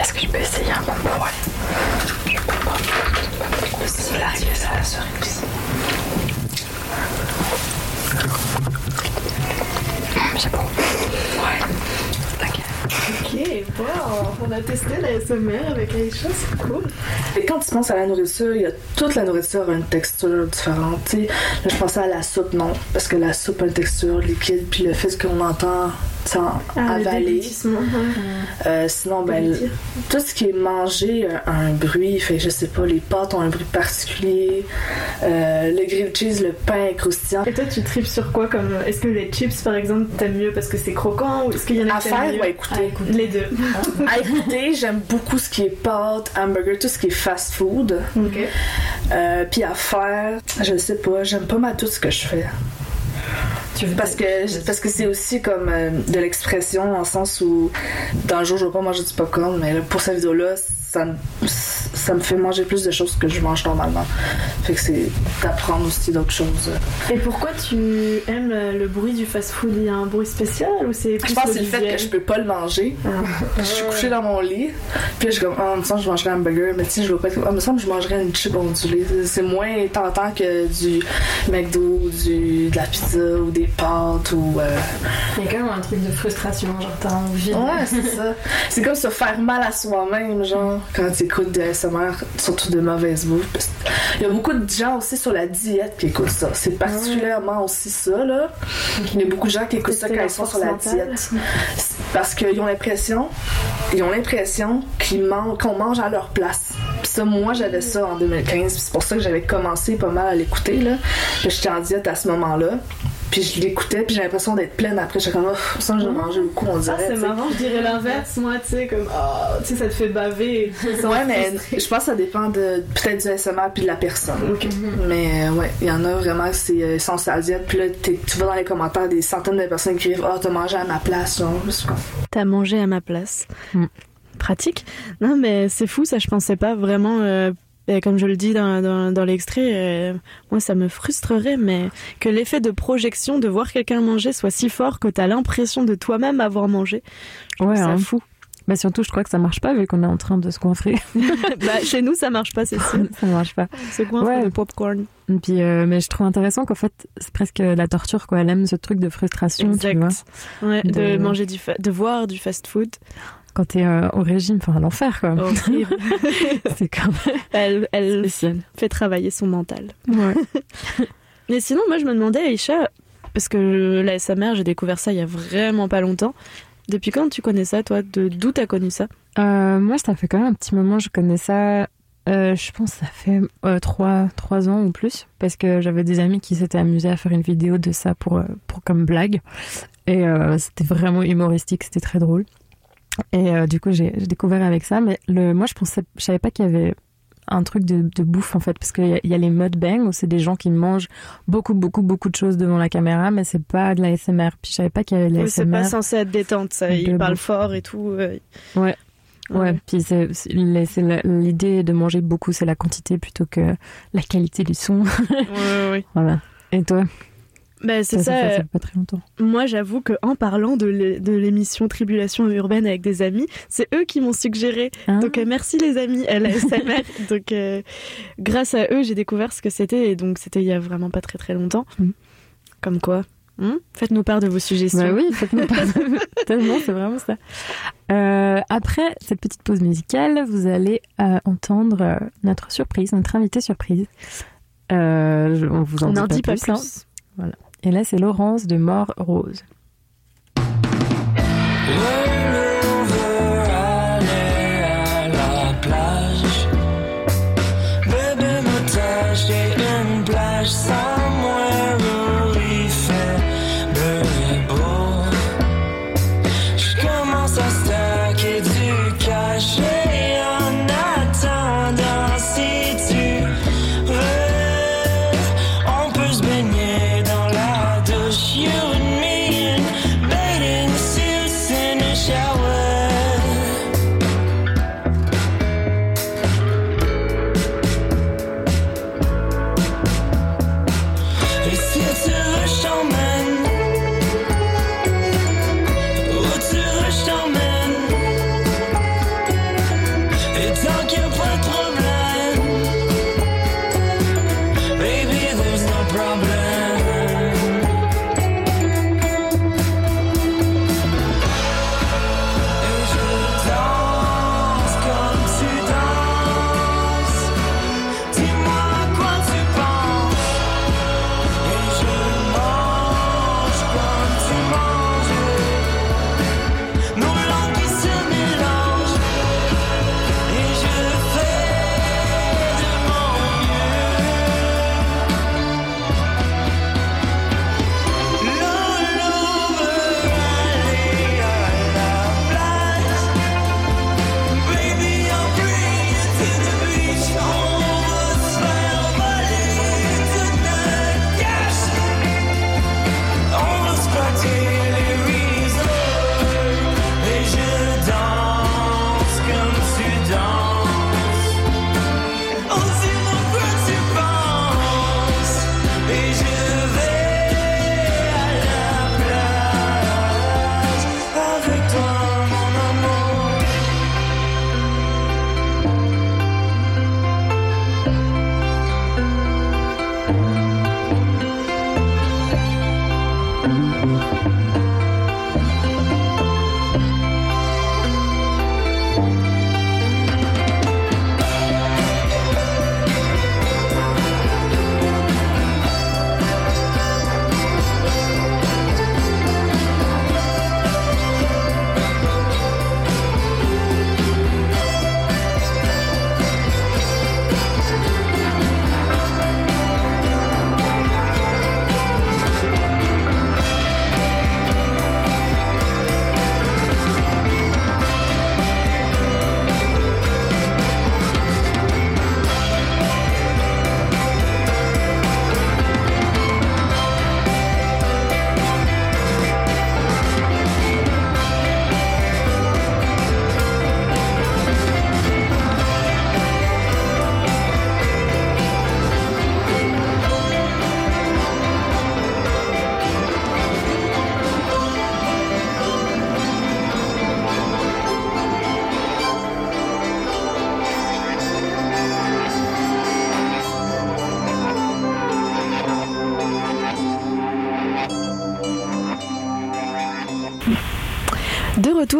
Est-ce que je peux essayer un Ouais? Pas. C'est bon. Ok. Ok, wow. On a testé la SMR avec Aïcha, c'est cool. Et quand tu penses à la nourriture, il y a toute la nourriture a une texture différente. Là, je pensais à la soupe, non, parce que la soupe a une texture liquide, puis le fait qu'on entend sans Ah, le avaler. ouais. Euh, sinon, ben, tout ce qui est mangé a un bruit. Fait je sais pas, les pâtes ont un bruit particulier. Euh, le grilled cheese, le pain est croustillant. Et toi, tu tripes sur quoi comme Est-ce que les chips, par exemple, t'aimes mieux parce que c'est croquant ou est-ce qu'il y en a À faire ou à écouter? Les deux. à écouter, j'aime beaucoup ce qui est pâtes, hamburger, tout ce qui est fast food. Ok. Euh, puis à faire, je sais pas, j'aime pas mal tout ce que je fais. Parce que parce que c'est aussi comme euh, de l'expression le sens où dans le jour je vais pas manger du popcorn mais là, pour cette vidéo là ça ça me fait manger plus de choses que je mange normalement. Fait que c'est d'apprendre aussi d'autres choses. Et pourquoi tu aimes le, bruit du fast-food? Il y a un bruit spécial ou c'est plus Je pense que c'est le fait que je peux pas le manger. Je suis couchée dans mon lit, puis je suis comme, ah, il me semble que je mangerais un hamburger, mais tu sais, je veux pas être. Ah, il me semble que je mangerais une chip ondulée. C'est- moins tentant que du McDo, ou du, de la pizza ou des pâtes ou. euh, Il y a quand même un truc de frustration, genre t'as envie. de- Ouais, c'est ça. C'est comme se faire mal à soi-même, genre, quand tu écoutes des Surtout de mauvaise bouffe. Il y a beaucoup de gens aussi sur la diète qui écoutent ça. C'est particulièrement aussi ça, là. Il y a beaucoup de gens qui écoutent ça quand ils sont sur la mentale. diète. Parce qu'ils ont l'impression, ils ont l'impression qu'ils mangent, qu'on mange à leur place. Puis ça, moi, j'avais ça en 2015. puis C'est pour ça que j'avais commencé pas mal à l'écouter, là. J'étais en diète à ce moment-là. Puis je l'écoutais, puis j'avais l'impression d'être pleine après. J'étais comme, oh, ça, j'ai mangé beaucoup, on Ah, dirait. c'est tu sais. marrant, je dirais l'inverse, moi, tu sais, comme, oh, tu sais, ça te fait baver. Ouais, mais je pense que ça dépend de peut-être du SMR puis de la personne. Mais euh, ouais, il y en a vraiment c'est euh, sans. Puis là, tu vas dans les commentaires des centaines de personnes qui écrivent Ah, t'as mangé à ma place. Genre, T'as mangé à ma place. Pratique. Non, mais c'est fou, ça, je pensais pas vraiment. euh, et comme je le dis dans, dans, dans l'extrait, euh, moi ça me frustrerait, mais que l'effet de projection de voir quelqu'un manger soit si fort que t'as l'impression de toi-même avoir mangé. Je Ouais, ça hein. fou. Bah surtout, je crois que ça marche pas vu qu'on est en train de se coinfrer. bah, chez nous, ça marche pas, c'est sûr. ça marche pas. Se coinfre Ouais. de popcorn. Et Puis, euh, mais je trouve intéressant qu'en fait, c'est presque la torture, quoi. Elle aime ce truc de frustration, tu Exact. vois. Ouais, de, De- manger du fa- de voir du fast-food. Quand t'es euh, au régime, enfin, l'enfer, quoi. C'est quand même Elle, elle fait travailler son mental. Ouais. Mais sinon, moi, je me demandais, Aïcha, parce que la SMR, j'ai découvert ça il y a vraiment pas longtemps. Depuis quand tu connais ça, toi? De d'où t'as connu ça? Euh, moi, ça fait quand même un petit moment, je connais ça. euh, je pense que ça fait euh, trois, trois ans ou plus, parce que j'avais des amis qui s'étaient amusés à faire une vidéo de ça pour, euh, pour comme blague. Et c'était vraiment humoristique, c'était très drôle. Et euh, du coup, j'ai découvert avec ça. Mais le, moi, je pensais, je savais pas qu'il y avait un truc de, de bouffe en fait, parce qu'il y, y a les mukbangs où c'est des gens qui mangent beaucoup, beaucoup, beaucoup de choses devant la caméra, mais c'est pas de la SMR. Puis je savais pas qu'il y avait de la Oui, C'est pas censé être détente, ça. de Il parle bouffe. fort et tout. euh. Ouais. Ouais, Ouais. puis l'idée de manger beaucoup, c'est la quantité plutôt que la qualité du son. Ouais, ouais. voilà. Et toi? Ben, c'est Ça, ça. ça fait- euh, ça fait pas très longtemps. Moi, j'avoue que en parlant de l'é- de l'émission Tribulation urbaine avec des amis, c'est eux qui m'ont suggéré. Ah. Donc euh, merci les amis à la SMR. donc euh, grâce à eux, j'ai découvert ce que c'était et donc c'était il y a vraiment pas très très longtemps. Comme quoi, hein faites-nous part de vos suggestions. Bah oui, faites-nous part de- tellement, c'est vraiment ça. Euh, après cette petite pause musicale, vous allez euh, entendre notre surprise, notre invité surprise. On vous en On dit pas dit pas plus. hein. plus. Voilà. Et là, c'est Laurence de Mort Rose.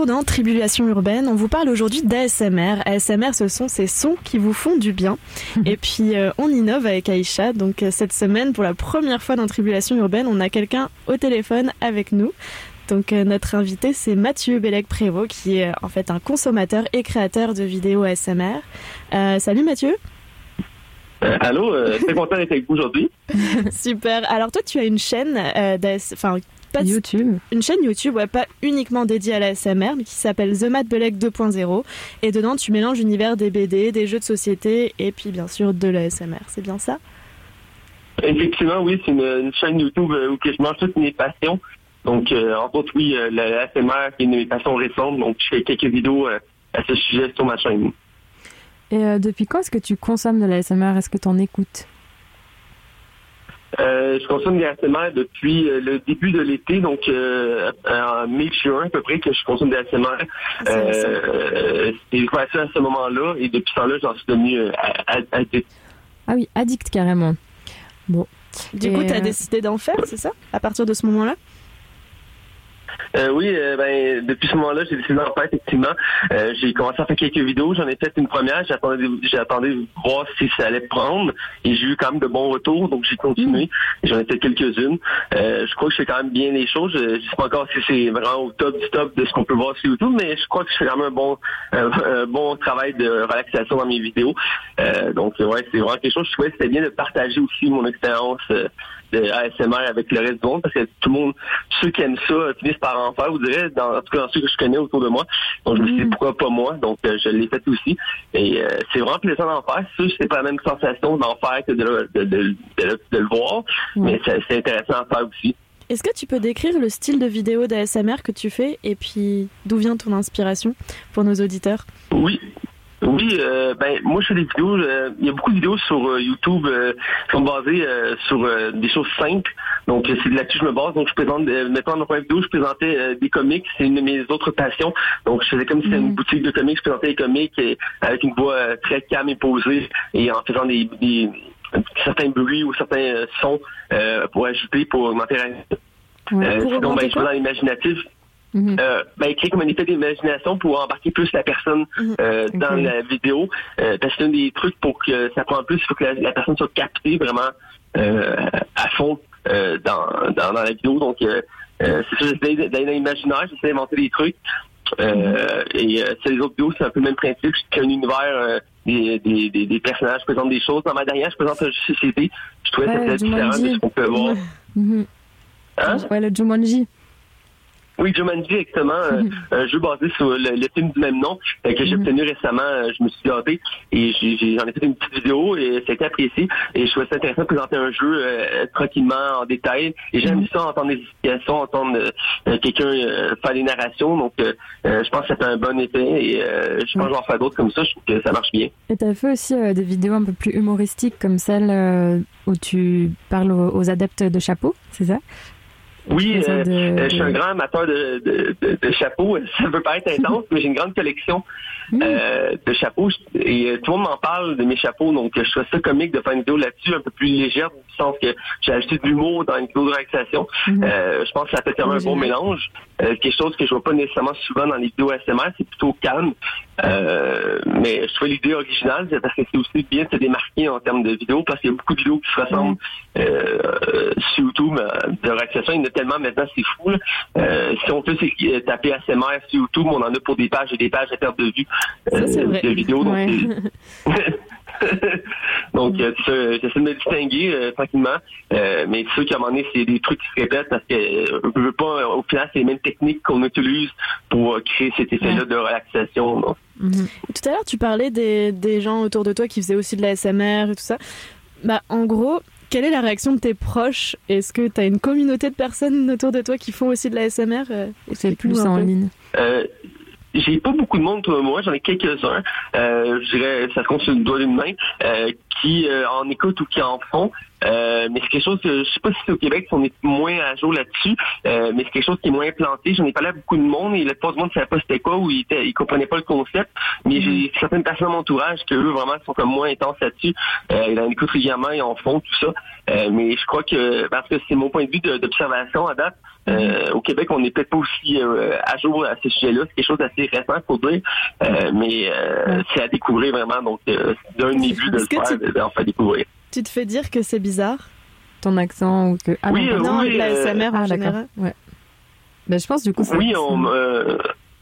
Retour dans Tribulation urbaine. On vous parle aujourd'hui d'ASMR. ASMR, ce sont ces sons qui vous font du bien. Et puis, euh, on innove avec Aïcha. Donc, euh, cette semaine, pour la première fois dans Tribulation urbaine, on a quelqu'un au téléphone avec nous. Donc, euh, notre invité, c'est Mathieu Bellec-Prévost, qui est en fait un consommateur et créateur de vidéos ASMR. Euh, salut Mathieu. Euh, allô, euh, très content d'être avec vous aujourd'hui. Super. Alors, toi, tu as une chaîne euh. Enfin, pas de- YouTube. Une chaîne YouTube, ouais, pas uniquement dédiée à la SMR, mais qui s'appelle The Matt Belek 2.0. Et dedans, tu mélanges l'univers des BD, des jeux de société et puis bien sûr de la SMR. C'est bien ça? Effectivement, oui, c'est une, une chaîne YouTube euh, où je mange toutes mes passions. Donc, euh, entre autres, oui, euh, la, la SMR, qui est une de mes passions récentes. Donc, je fais quelques vidéos euh, à ce sujet sur ma chaîne. Et euh, depuis quand est-ce que tu consommes de la SMR Est-ce que tu en écoutes? Euh, je consomme des ASMR depuis euh, le début de l'été, donc euh, en mai-juin à peu près que je consomme des ASMR. Euh, c'est passé à ce moment-là et depuis ce temps-là, j'en suis devenu euh, addict. Ah oui, addict carrément. Bon. Du Et, coup, tu as euh, décidé d'en faire, c'est ça? À partir de ce moment-là? Euh, oui, euh, ben depuis ce moment-là, j'ai décidé d'en faire effectivement. Euh, j'ai commencé à faire quelques vidéos. J'en ai fait une première. J'attendais, j'attendais voir si ça allait prendre. Et j'ai eu quand même de bons retours, donc j'ai continué. Et J'en ai fait quelques-unes. Euh, je crois que je fais quand même bien les choses. Je, je sais pas encore si c'est vraiment au top du top de ce qu'on peut voir sur YouTube, mais je crois que je fais quand même un bon, euh, un bon travail de relaxation dans mes vidéos. Euh, donc ouais, c'est vraiment quelque chose. Je trouvais que c'était bien de partager aussi mon expérience. De ASMR avec le reste du monde parce que tout le monde, ceux qui aiment ça, finissent par en faire, vous direz, dans, en tout cas dans ceux que je connais autour de moi. Donc je me suis dit pourquoi pas moi, donc euh, je l'ai fait aussi. Et euh, c'est vraiment plaisant d'en faire. C'est c'est pas la même sensation d'en faire que de, le- de, de, de le- de le voir, mais c'est c'est intéressant à faire aussi. Est-ce que tu peux décrire le style de vidéo d'ASMR que tu fais et puis d'où vient ton inspiration pour nos auditeurs? Oui. Oui, euh, ben moi je fais des vidéos. euh, il y a beaucoup de vidéos sur euh, YouTube euh, qui sont basées euh, sur euh, des choses simples. Donc c'est là-dessus que je me base. Donc je présente, euh, mettons dans ma première vidéo, je présentais euh, des comics. C'est une de mes autres passions. Donc je faisais comme si c'était une boutique de comics. Je présentais les comics et, avec une voix très calme et posée et en faisant des, des certains bruits ou certains sons euh, pour ajouter, pour augmenter la. Euh, pour sinon, ben, je vais dans l'imaginatif. Euh, ben, créer comme un effet d'imagination pour embarquer plus la personne euh, dans la vidéo. Euh, parce que c'est un des trucs pour que ça prend plus, il faut que la, la personne soit captée vraiment euh, à fond dans, dans, dans la vidéo. Donc, c'est ça, j'essaie d'aller dans l'imaginaire, j'essaie d'inventer des trucs. Euh, et sur les autres vidéos, c'est un peu le même principe. Je crée un univers, des, des, des, des personnages, je présente des choses. Dans ma dernière, je présente de société. Je trouvais que Ouais, c'était différent de ce qu'on peut voir. Mhm. Hein? Ouais, le Jumanji. Oui, Jumanji, exactement. euh, un jeu basé sur le, le film du même nom euh, que j'ai obtenu récemment. euh, je me suis gâté et j'en ai, fait une petite vidéo et ça a été apprécié. Et je trouvais ça intéressant de présenter un jeu euh, tranquillement, en détail. Et j'aime ça, entendre des explications, entendre euh, euh, quelqu'un euh, faire des narrations. Donc, je pense que ça fait un bon effet et euh, je pense que je vais en faire d'autres comme ça. Je trouve que ça marche bien. Et t'as fait aussi euh, des vidéos un peu plus humoristiques comme celle euh, où tu parles aux, aux adeptes de chapeau, c'est ça? Oui, euh, de- euh, je suis un grand amateur de, de, de, de chapeaux. Ça peut paraître intense, mais j'ai une grande collection euh, de chapeaux. Et euh, tout le monde m'en parle de mes chapeaux, donc je trouve ça comique de faire une vidéo là-dessus, un peu plus légère, du sens que j'ai ajouté de l'humour dans une vidéo de relaxation. Euh, je pense que ça fait vraiment un bon mélange. Euh, quelque chose que je vois pas nécessairement souvent dans les vidéos SMR, c'est plutôt calme. Euh, mais je trouve l'idée originale parce que c'est aussi bien de se démarquer en termes de vidéos parce qu'il y a beaucoup de vidéos qui se ressemblent euh, euh, sur YouTube euh, de relaxation. Il y en a tellement maintenant, c'est fou. là. Euh, si on peut c'est- euh, taper ASMR sur YouTube, on en a pour des pages et des pages à perte de vue euh, c'est de vidéos. Donc, Ouais. donc, euh, j'essaie de me distinguer euh, tranquillement. Euh, mais c'est sûr qu'à un moment donné, c'est des trucs qui se répètent parce que euh, je veux pas, au final, c'est les mêmes techniques qu'on utilise pour euh, créer cet effet-là de relaxation. Donc, Et Tout à l'heure, tu parlais des, des gens autour de toi qui faisaient aussi de la SMR et tout ça. Bah, en gros, quelle est la réaction de tes proches? Est-ce que tu as une communauté de personnes autour de toi qui font aussi de la SMR C'est plus en ligne. Euh, j'ai pas beaucoup de monde autour de moi, j'en ai quelques-uns. Euh, je dirais, ça se compte sur le doigt d'une main, euh, qui euh, en écoutent ou qui en font. Euh, mais c'est quelque chose que je sais pas si c'est au Québec si on est moins à jour là-dessus, euh, mais c'est quelque chose qui est moins implanté. J'en ai parlé à beaucoup de monde et la plupart du monde ne savait pas c'était quoi ou ils, ils comprenaient pas le concept. Mais j'ai certaines personnes dans mon entourage que eux vraiment sont comme moins intenses là-dessus. Euh, ils en écoutent régulièrement, ils en font tout ça. Euh, mais je crois que parce que c'est mon point de vue d'observation à date. euh, au Québec, on n'est peut-être pas aussi euh, à jour à ce sujet-là. C'est quelque chose d'assez récent, faut dire. Euh, mais euh, c'est à découvrir vraiment. Donc, euh, d'un buts de le faire, tu- de- d'en faire découvrir. Tu te fais dire que c'est bizarre? Ton accent ou que. Ah Oui, non, euh. Non, oui, la euh, SMR en Ah, général. Ouais. Ben, je pense du coup. Oui, on me,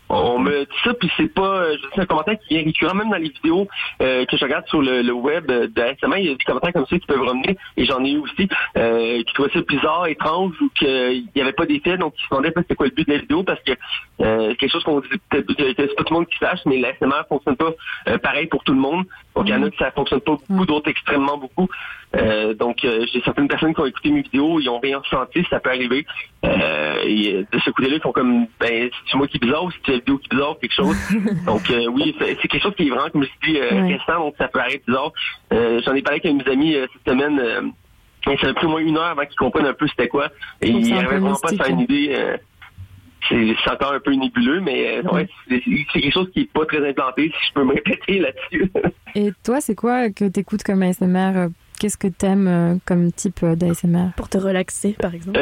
on me dit ça, puis c'est pas, euh, je sais, un commentaire qui vient récurrent, même dans les vidéos euh, que je regarde sur le, le web euh, de ASMR, il y a des commentaires comme ça qui peuvent revenir, et j'en ai eu aussi, euh, qui trouvaient ça bizarre, étrange, ou qu'il n'y avait pas d'effet, donc ils se demandaient pas c'était quoi le but de la vidéo, parce que euh, c'est quelque chose qu'on dit peut-être que c'est pas tout le monde qui sache, mais l'ASMR fonctionne pas pareil pour tout le monde. Donc il y en a que ça fonctionne pas beaucoup, d'autres extrêmement beaucoup. Euh, donc euh, j'ai certaines personnes qui ont écouté mes vidéos, ils ont rien ressenti, ça peut arriver. Euh, et de ce côté-là, ils font comme ben c'est moi qui est bizarre ou c'est la vidéo qui est bizarre, quelque chose. donc oui, c'est quelque chose qui est vraiment, comme je dis, Ouais. récent, donc ça peut paraître bizarre. J'en ai parlé avec mes amis cette semaine. et ça a pris au moins une heure avant qu'ils comprennent un peu c'était quoi. Et ils n'arrivaient vraiment pas faire une hein. idée. c'est encore un peu nébuleux, mais euh, ouais, c'est quelque chose qui est pas très implanté, si je peux me répéter là-dessus. Et toi, c'est quoi que t'écoutes comme ASMR Qu'est-ce que t'aimes euh, comme type euh, d'ASMR Pour te relaxer, par exemple.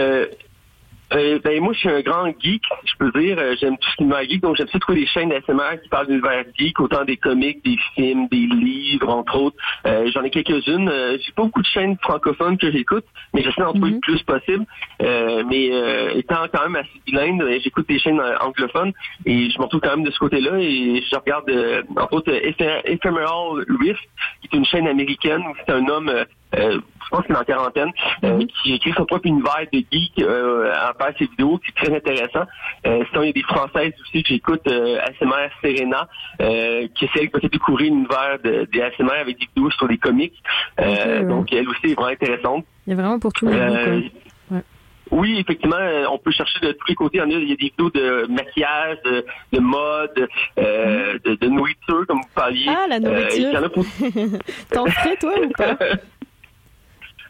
Euh, ben moi je suis un grand geek, si je peux dire. Euh, J'aime tout ce qui est geek, donc j'aime ça trouver des chaînes d'ASMR qui parlent d'univers geek, autant des comics, des films, des livres, entre autres. Euh, J'en ai quelques-unes. Euh, J'ai pas beaucoup de chaînes francophones que j'écoute, mais j'essaie d'en trouver le plus possible. Euh, mais euh, étant quand même assez bilingue, j'écoute des chaînes anglophones et je me retrouve quand même de ce côté-là et je regarde entre autres Ephe- Ephemeral Rift, qui est une chaîne américaine où c'est un homme euh, euh, je pense qu'il est en quarantaine, euh, qui écrit son propre univers de geek euh, à faire ses vidéos, qui est très intéressant. Euh, sinon, il y a des Françaises aussi que j'écoute, euh, ASMR Serena, euh, qui essaie de découvrir l'univers de, des ASMR avec des vidéos sur des comics. Euh. Donc, elle aussi est vraiment intéressante. Il y a vraiment pour. Euh, quoi. Ouais. oui, effectivement, euh, on peut chercher de tous les côtés. Il y, en a, il y a des vidéos de maquillage, de, de mode, euh, de, de nourriture, comme vous parliez. Ah, la Euh, il y en a nourriture. pour T'en ferais, toi, ou pas?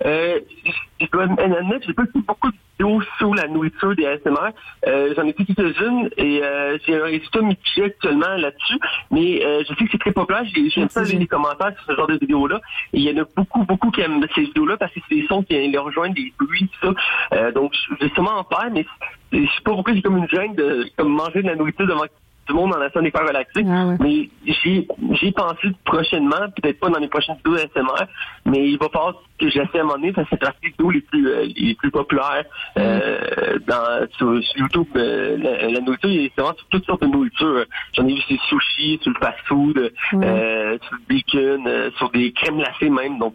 Euh, je dois admettre, j'ai pas fait beaucoup de vidéos sur la nourriture des ASMR. Euh, J'en ai fait quelques-unes et euh, j'ai un résultat mitigé actuellement là-dessus. Mais euh, je sais que c'est très populaire. J'ai- J'aime lire les commentaires sur ce genre de vidéos-là. Et il y en a beaucoup, beaucoup qui aiment ces vidéos-là parce que c'est des sons qui les rejoignent, des bruits, tout ça. Euh, donc, je vais sûrement en faire, mais je sais pas pourquoi j'ai comme une gêne de comme manger de la nourriture devant le monde en essayant de les faire relaxer. Mais j'ai j'ai pensé prochainement, peut-être pas dans les prochaines vidéos ASMR, mais il va falloir que j'essaie à un moment donné, ça fait partie des vidéos les plus, euh, les plus populaires euh, dans, sur, sur YouTube. euh, la, la nourriture, il a vraiment sur toutes sortes de nourriture. J'en ai vu sur le sushi, sur le fast-food, sur le bacon, sur des crèmes glacées même. Donc,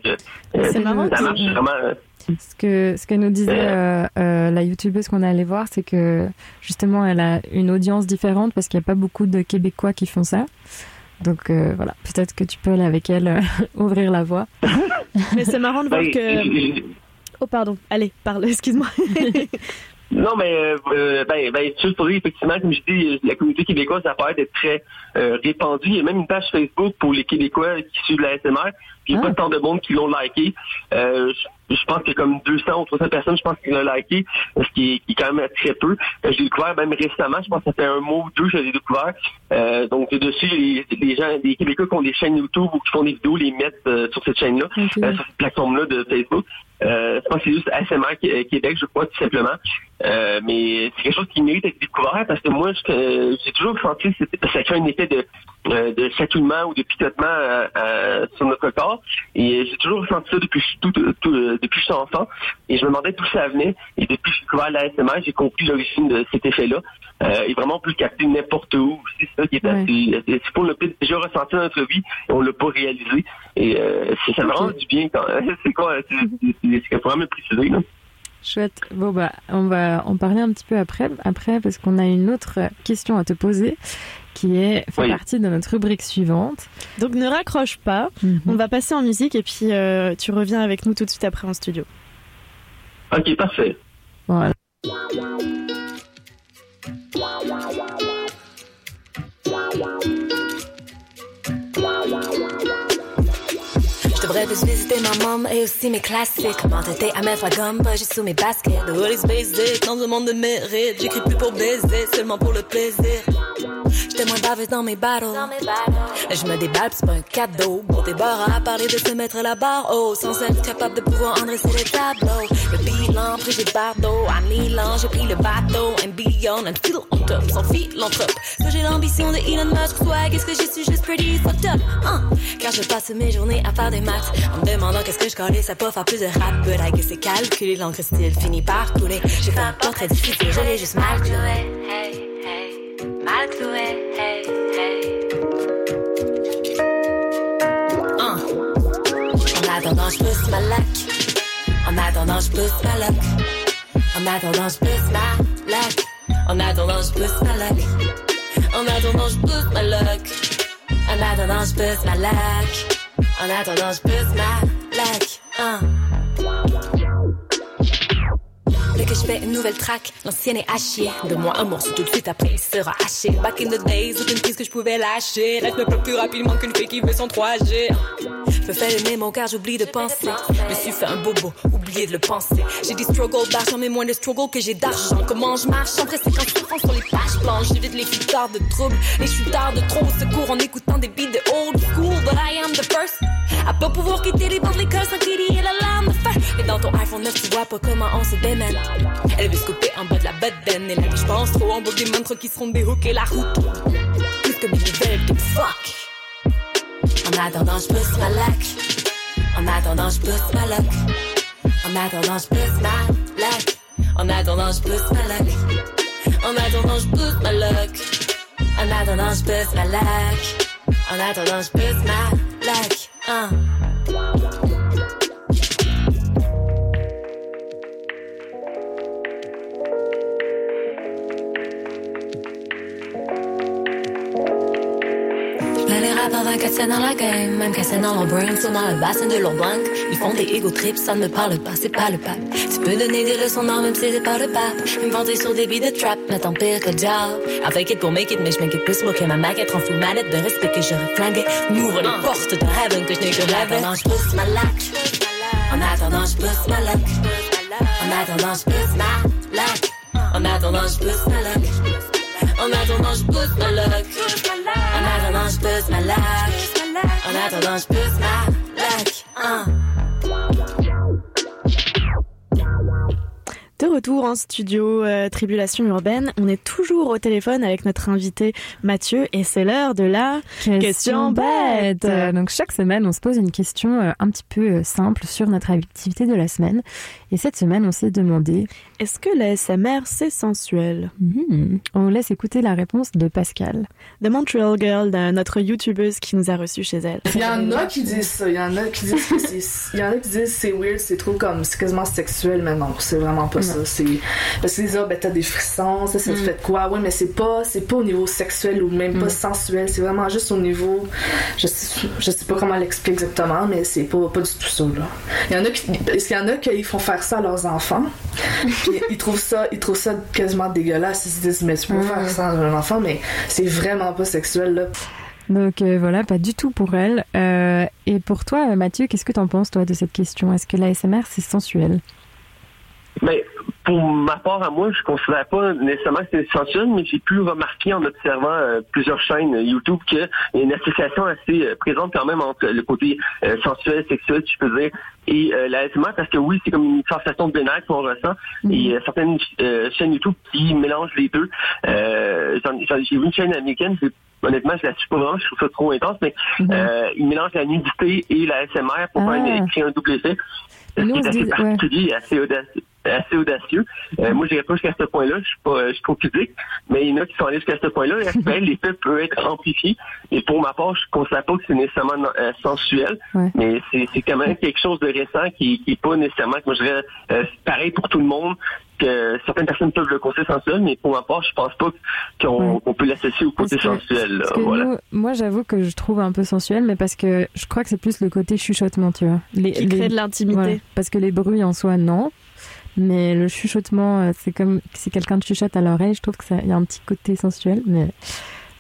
C'est ça que- marche vraiment. Ce que, ce que nous disait euh, euh, la youtubeuse qu'on est allé voir, c'est que justement, elle a une audience différente parce qu'il n'y a pas beaucoup de Québécois qui font ça. Donc euh, voilà, peut-être que tu peux aller avec elle euh, ouvrir la voie. Mais c'est marrant de voir que. Oh, pardon. Allez, parle, excuse-moi. Non, mais euh, ben, ben, juste pour dire, effectivement, comme je dis, la communauté québécoise, ça paraît d'être très euh, répandue. Il y a même une page Facebook pour les Québécois qui suivent la SMR. Puis il n'y a pas tant de monde qui l'ont liké. Euh, je, je pense qu'il y a comme 200 ou 300 personnes, je pense, qui l'ont liké, ce qui est, quand même très peu. Euh, je l'ai découvert même récemment, je pense que ça fait un mois ou deux que je l'ai découvert. Euh, donc dessus, les, les gens, les Québécois qui ont des chaînes YouTube ou qui font des vidéos, les mettent euh, sur cette chaîne-là, euh, sur cette plateforme-là de Facebook. Euh, je pense que c'est juste ASMR Qué- Québec, je crois, tout simplement. Euh, mais c'est quelque chose qui mérite d'être découvert parce que moi, euh, j'ai toujours senti que ça crée un effet de, euh, de chatouillement ou de picotement euh, euh, sur notre corps. Et j'ai toujours ressenti ça depuis, tout, tout, euh, depuis que je suis enfant. Et je me demandais d'où ça venait. Et depuis que j'ai découvert l'ASMR, j'ai compris l'origine de cet effet-là. Euh, et vraiment, on peut le capter n'importe où. C'est ça qui est assez... C'est qu'on l'a peut-être déjà ressenti dans notre vie et on l'a pas réalisé. Et euh, ça me rend du bien quand... c'est quoi? C'est c'est- me préciser, là. Chouette. Bon bah, on va en parler un petit peu après, après parce qu'on a une autre question à te poser qui est fait Oui. partie de notre rubrique suivante. Donc ne raccroche pas. On va passer en musique et puis euh, tu reviens avec nous tout de suite après en studio. OK, parfait. Voilà. Je devrais plus visiter ma maman et aussi mes classiques. M'entêter à mettre la gomme, juste sous mes baskets. The hood is basic, dans un monde de mérite. J'écris plus pour baiser, seulement pour le plaisir. J'étais moins baveuse dans mes battles. Je me déballe, c'est pas un cadeau. Bon, t'es barre à parler de se mettre la barre haut. Sans être capable de pouvoir endresser les tableaux. Le bilan, pris j'ai bardeau. À Milan, j'ai pris le bateau. And beyond, and still on top. Sans philanthrope. Que j'ai l'ambition de Elon Musk? Swag, est-ce que je suis juste pretty fucked up? Hein? Car je passe mes journées à faire des maths. En me demandant qu'est-ce que je connais, ça peut faire plus de rap. But I guess c'est calculé, l'encre style finit par couler. J'ai fait un portrait difficile, je l'ai juste mal cloué. Hey, hey, mal cloué. Hey, hey. Hein. En attendant, je pousse ma luck. En attendant, je pousse ma luck. En attendant, je pousse ma luck. En attendant, je pousse ma luck. En attendant, je pousse ma luck. En attendant, je pousse ma luck. En attendant, je pousse ma luck. Hein. Dès que je fais une nouvelle track, l'ancienne est hachée. De moi un morceau tout de suite après il sera haché. Back in the days, aucune prise que je pouvais lâcher. Reste me plus rapidement qu'une fille qui veut son 3G. Je me fais le mémo car j'oublie de penser. Je me suis fait un bobo, oublié de le penser. J'ai des struggles d'argent, mais moins de struggles que j'ai d'argent. Comment je marche sans presser quand souffrant sur les pages blanches. J'évite les futards de troubles, les chutards de trop au secours en écoutant des beats de old school. But I am the first à pas pouvoir quitter les bancs de l'école sans qu'il y ait la lame de. Et dans ton iPhone 9, tu vois pas comment on se démène. Elle veut se couper en bas de la bedaine. Et là, je pense trop en bas des mantres qui seront des hooks et la route. Plus que mes nouvelles fuck. En attendant, je pousse ma lac. En attendant, je pousse ma lac. En attendant, je pousse ma lac. En attendant, je pousse ma lac. En attendant, je pousse ma lac. En attendant, je pousse ma lac. En attendant, je pousse ma lac. Hein. 84 cents dans la game, même qu'un cent dans leur brain, dans le bassin de leur banque. Ils font des ego trips, ça ne me parle pas, c'est pas le pape. Tu peux donner des leçons non, même si c'est pas le pape. Une vendée sur des billes de trap, mais tant pire que job. I fake it pour make it, mais je m'inquiète plus moi que ma maquette en full manette de respect que j'aurais flingué. M'ouvre les portes de heaven que je n'ai que rêvé. En attendant, je pousse ma lac. En attendant, je pousse ma lac. En attendant, je pousse ma lac. En attendant, je pousse ma lac. En attendant, je pousse ma lac. En attendant, je pousse ma luck. En attendant, je pousse ma luck. Hein. De retour en studio euh, Tribulation Urbaine, on est toujours au téléphone avec notre invité Mathieu et c'est l'heure de la question, bête. Euh, Donc chaque semaine, on se pose une question euh, un petit peu euh, simple sur notre activité de la semaine. Et cette semaine, on s'est demandé Est-ce que la SMR c'est sensuel? Hmm. On laisse écouter la réponse de Pascal. The Montreal Girl, de notre youtubeuse qui nous a reçus chez elle. Il y en a qui disent ça, il y en a qui disent que c'est, il y en a qui disent c'est weird, c'est trop comme, c'est quasiment sexuel, mais non, c'est vraiment pas ça. C'est, parce qu'ils disent, ah, ben t'as des frissons, ça, ça te Mm. fait de quoi? Oui, mais c'est pas, c'est pas au niveau sexuel ou même pas sensuel, c'est vraiment juste au niveau, je sais, je sais pas comment l'expliquer exactement, mais c'est pas, pas du tout ça, là. Il y en a qui, parce qu'il y en a qui font faire ça à leurs enfants, ils trouvent ça, ils trouvent ça quasiment dégueulasse, ils se disent, mais tu peux faire ça à un enfant, mais c'est vraiment pas sexuel, là. Donc euh, voilà, pas du tout pour elle. Euh, et pour toi, Mathieu, qu'est-ce que t'en penses, toi, de cette question? Est-ce que la SMR, c'est sensuel? Mais pour ma part à moi, je considère pas nécessairement que c'est sensuel, mais j'ai pu remarquer en observant euh, plusieurs chaînes euh, YouTube qu'il y a une association assez euh, présente quand même entre le côté euh, sensuel, sexuel, si je peux dire, et euh, la SMR, parce que oui, c'est comme une sensation de bien-être qu'on ressent, et euh, certaines chaînes YouTube qui mélangent les deux. Euh, j'ai vu une chaîne américaine, honnêtement, je la suis pas vraiment, je trouve ça trop intense, mais euh, ils mélangent la nudité et la SMR pour faire une- créer un double effet. Ce qui est se assez ouais. particulier et assez audacieux. Assez audacieux. Euh, moi, j'irai pas jusqu'à ce point-là. Je suis pas, je suis mais il y en a qui sont allés jusqu'à ce point-là. Et après, l'effet peut être amplifié. Et pour ma part, je considère pas que c'est nécessairement euh, sensuel, Ouais. mais c'est quand même quelque chose de récent qui, qui est pas nécessairement, que moi, je dirais, euh, pareil pour tout le monde. Que certaines personnes peuvent le considérer sensuel, mais pour ma part, je pense pas qu'on peut l'associer au côté sensuel. là. Parce que voilà. nous- moi, j'avoue que je trouve un peu sensuel, mais parce que je crois que c'est plus le côté chuchotement, tu vois. Les, Qui crée de l'intimité. Voilà. parce que les bruits en soi, non. Mais le chuchotement, euh, c'est comme si quelqu'un te chuchote à l'oreille. Je trouve que ça, y a un petit côté sensuel, mais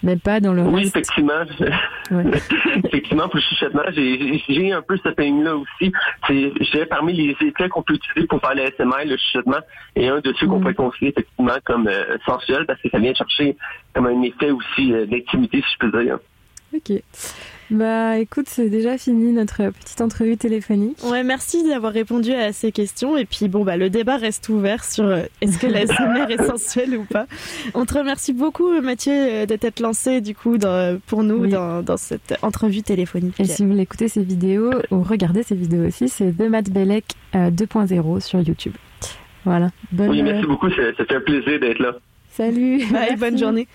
mais pas dans le Oui, reste. effectivement. effectivement, pour le chuchotement, j'ai j'ai un peu ce thing-là aussi. Dirais, parmi les effets qu'on peut utiliser pour faire le SMR, le chuchotement, et un de ceux qu'on peut considérer effectivement comme euh, sensuel parce que ça vient chercher comme un effet aussi euh, d'intimité, si je peux dire. Ok. Bah écoute, c'est déjà fini notre petite entrevue téléphonique. Ouais, merci d'avoir répondu à ces questions. Et puis bon, bah le débat reste ouvert sur euh, est-ce que la SMR est sensuelle ou pas. On te remercie beaucoup, euh, Mathieu, euh, de t'être lancé du coup dans- pour nous Oui. dans, dans cette entrevue téléphonique. Et si vous voulez écouter ces vidéos ou regarder ces vidéos aussi, c'est The Matt Belek euh, 2.0 sur YouTube. Voilà. Bonne Oui, merci beaucoup. Ça, ça fait un plaisir d'être là. Salut. Bye, bonne journée.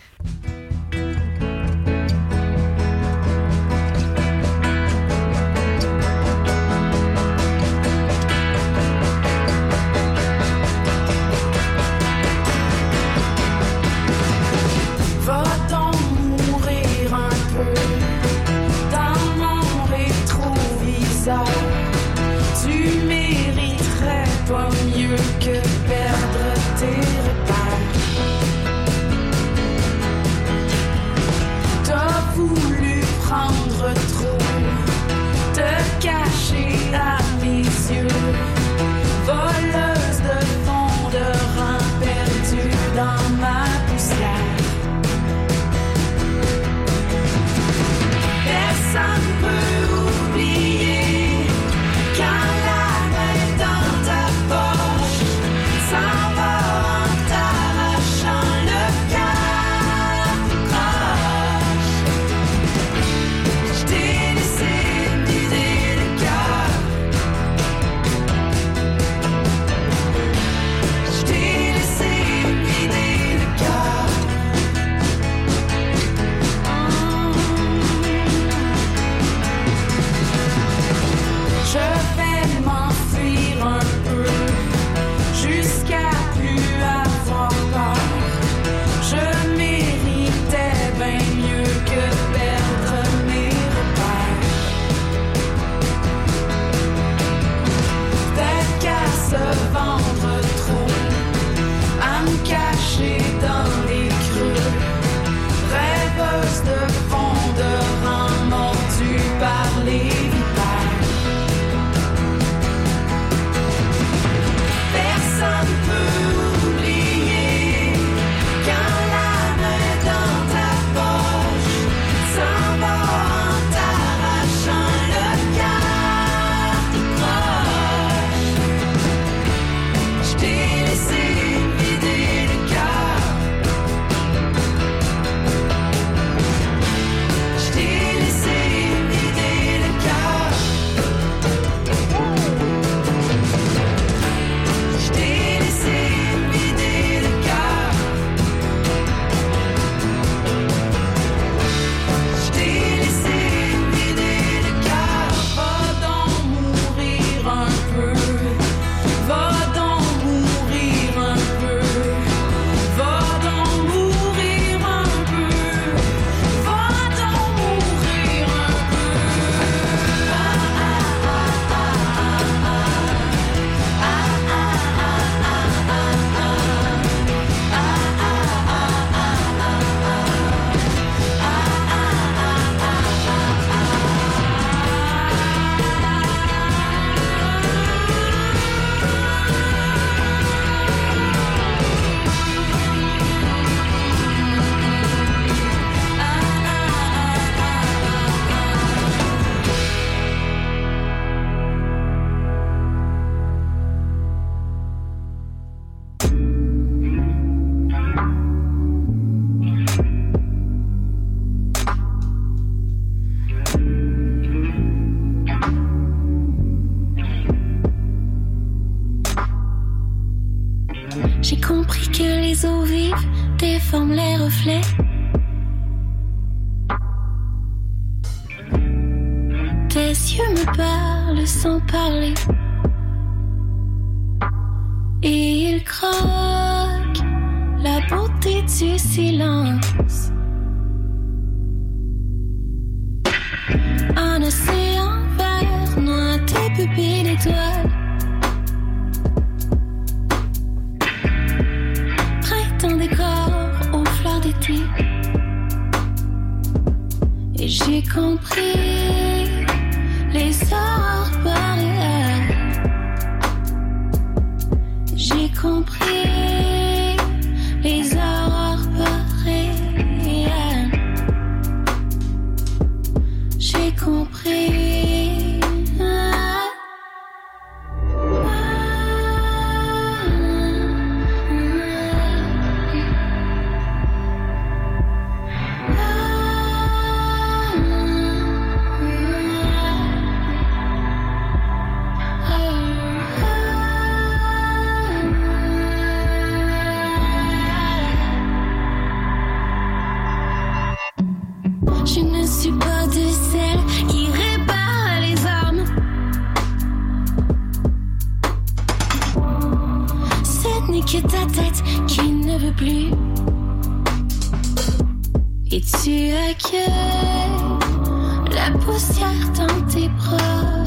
La poussière dans tes bras.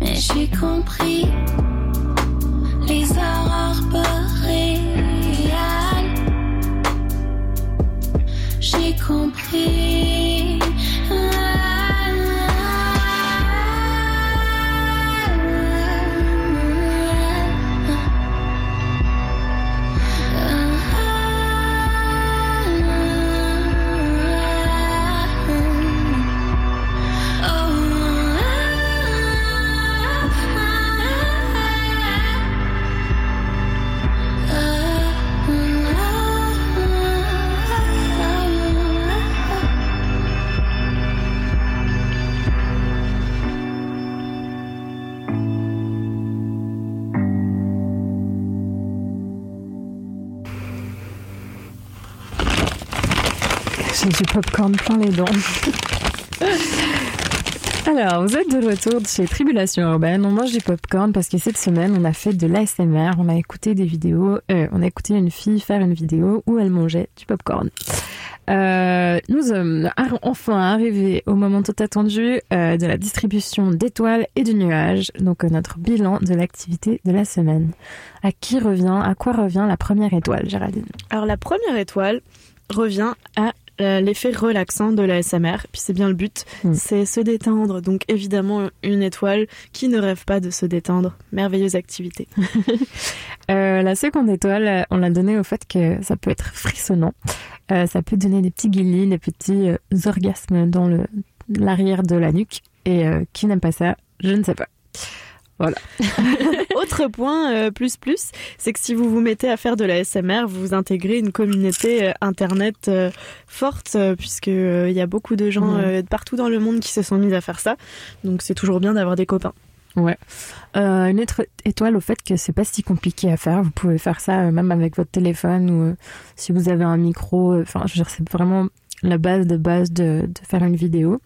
Mais j'ai compris les aurores boréales. J'ai compris. J'ai du popcorn plein les dents. Alors, vous êtes de retour chez Tribulation Urbaine. On mange du popcorn parce que cette semaine, on a fait de l'ASMR. On a écouté des vidéos. euh, on a écouté une fille faire une vidéo où elle mangeait du popcorn. Euh, nous sommes enfin arrivés au moment tout attendu euh, de la distribution d'étoiles et de nuages. Donc, euh, notre bilan de l'activité de la semaine. À qui revient, à quoi revient la première étoile, Géraldine? Alors la première étoile revient à l'effet relaxant de la SMR, puis c'est bien le but, c'est se détendre. Donc évidemment une étoile qui ne rêve pas de se détendre. Merveilleuse activité. Euh, la seconde étoile, euh, on l'a donnée au fait que ça peut être frissonnant. Euh, ça peut donner des petits guillis, des petits euh, orgasmes dans l'arrière de la nuque. Et euh, qui n'aime pas ça, je ne sais pas. Voilà. Autre point euh, plus plus, c'est que si vous vous mettez à faire de la SMR, vous intégrez une communauté euh, internet euh, forte puisque il y a beaucoup de gens de partout dans le monde qui se sont mis à faire ça. Donc c'est toujours bien d'avoir des copains. Ouais. Euh, une autre étoile au fait que c'est pas si compliqué à faire. Vous pouvez faire ça euh, même avec votre téléphone ou euh, si vous avez un micro. Enfin, je c'est vraiment la base de base de, de faire une vidéo.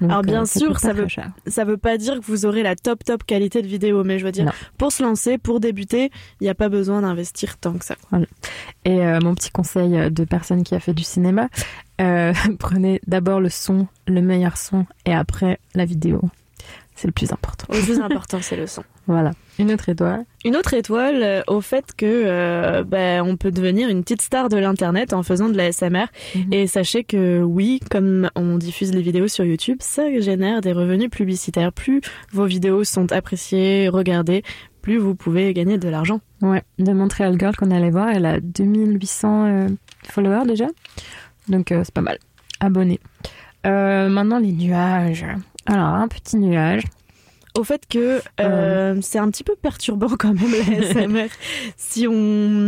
Donc, Alors bien euh, sûr, ça veut très cher. ça veut pas dire que vous aurez la top top qualité de vidéo, mais je veux dire Non. pour se lancer, pour débuter, il n'y a pas besoin d'investir tant que ça. Voilà. Et euh, mon petit conseil de personne qui a fait du cinéma, euh, prenez d'abord le son, le meilleur son, et après la vidéo. C'est le plus important. Le plus important, c'est le son. Voilà. Une autre étoile. Une autre étoile euh, au fait que euh, ben, on peut devenir une petite star de l'internet en faisant de la SMR. Et sachez que oui, comme on diffuse les vidéos sur YouTube, ça génère des revenus publicitaires. Plus vos vidéos sont appréciées, regardées, plus vous pouvez gagner de l'argent. Ouais, de Montreal Girl qu'on allait voir, elle a 2800 euh, followers déjà. Donc euh, c'est pas mal. Abonnés. Maintenant les nuages. Alors un petit nuage. Au fait que euh, c'est un petit peu perturbant quand même la SMR si on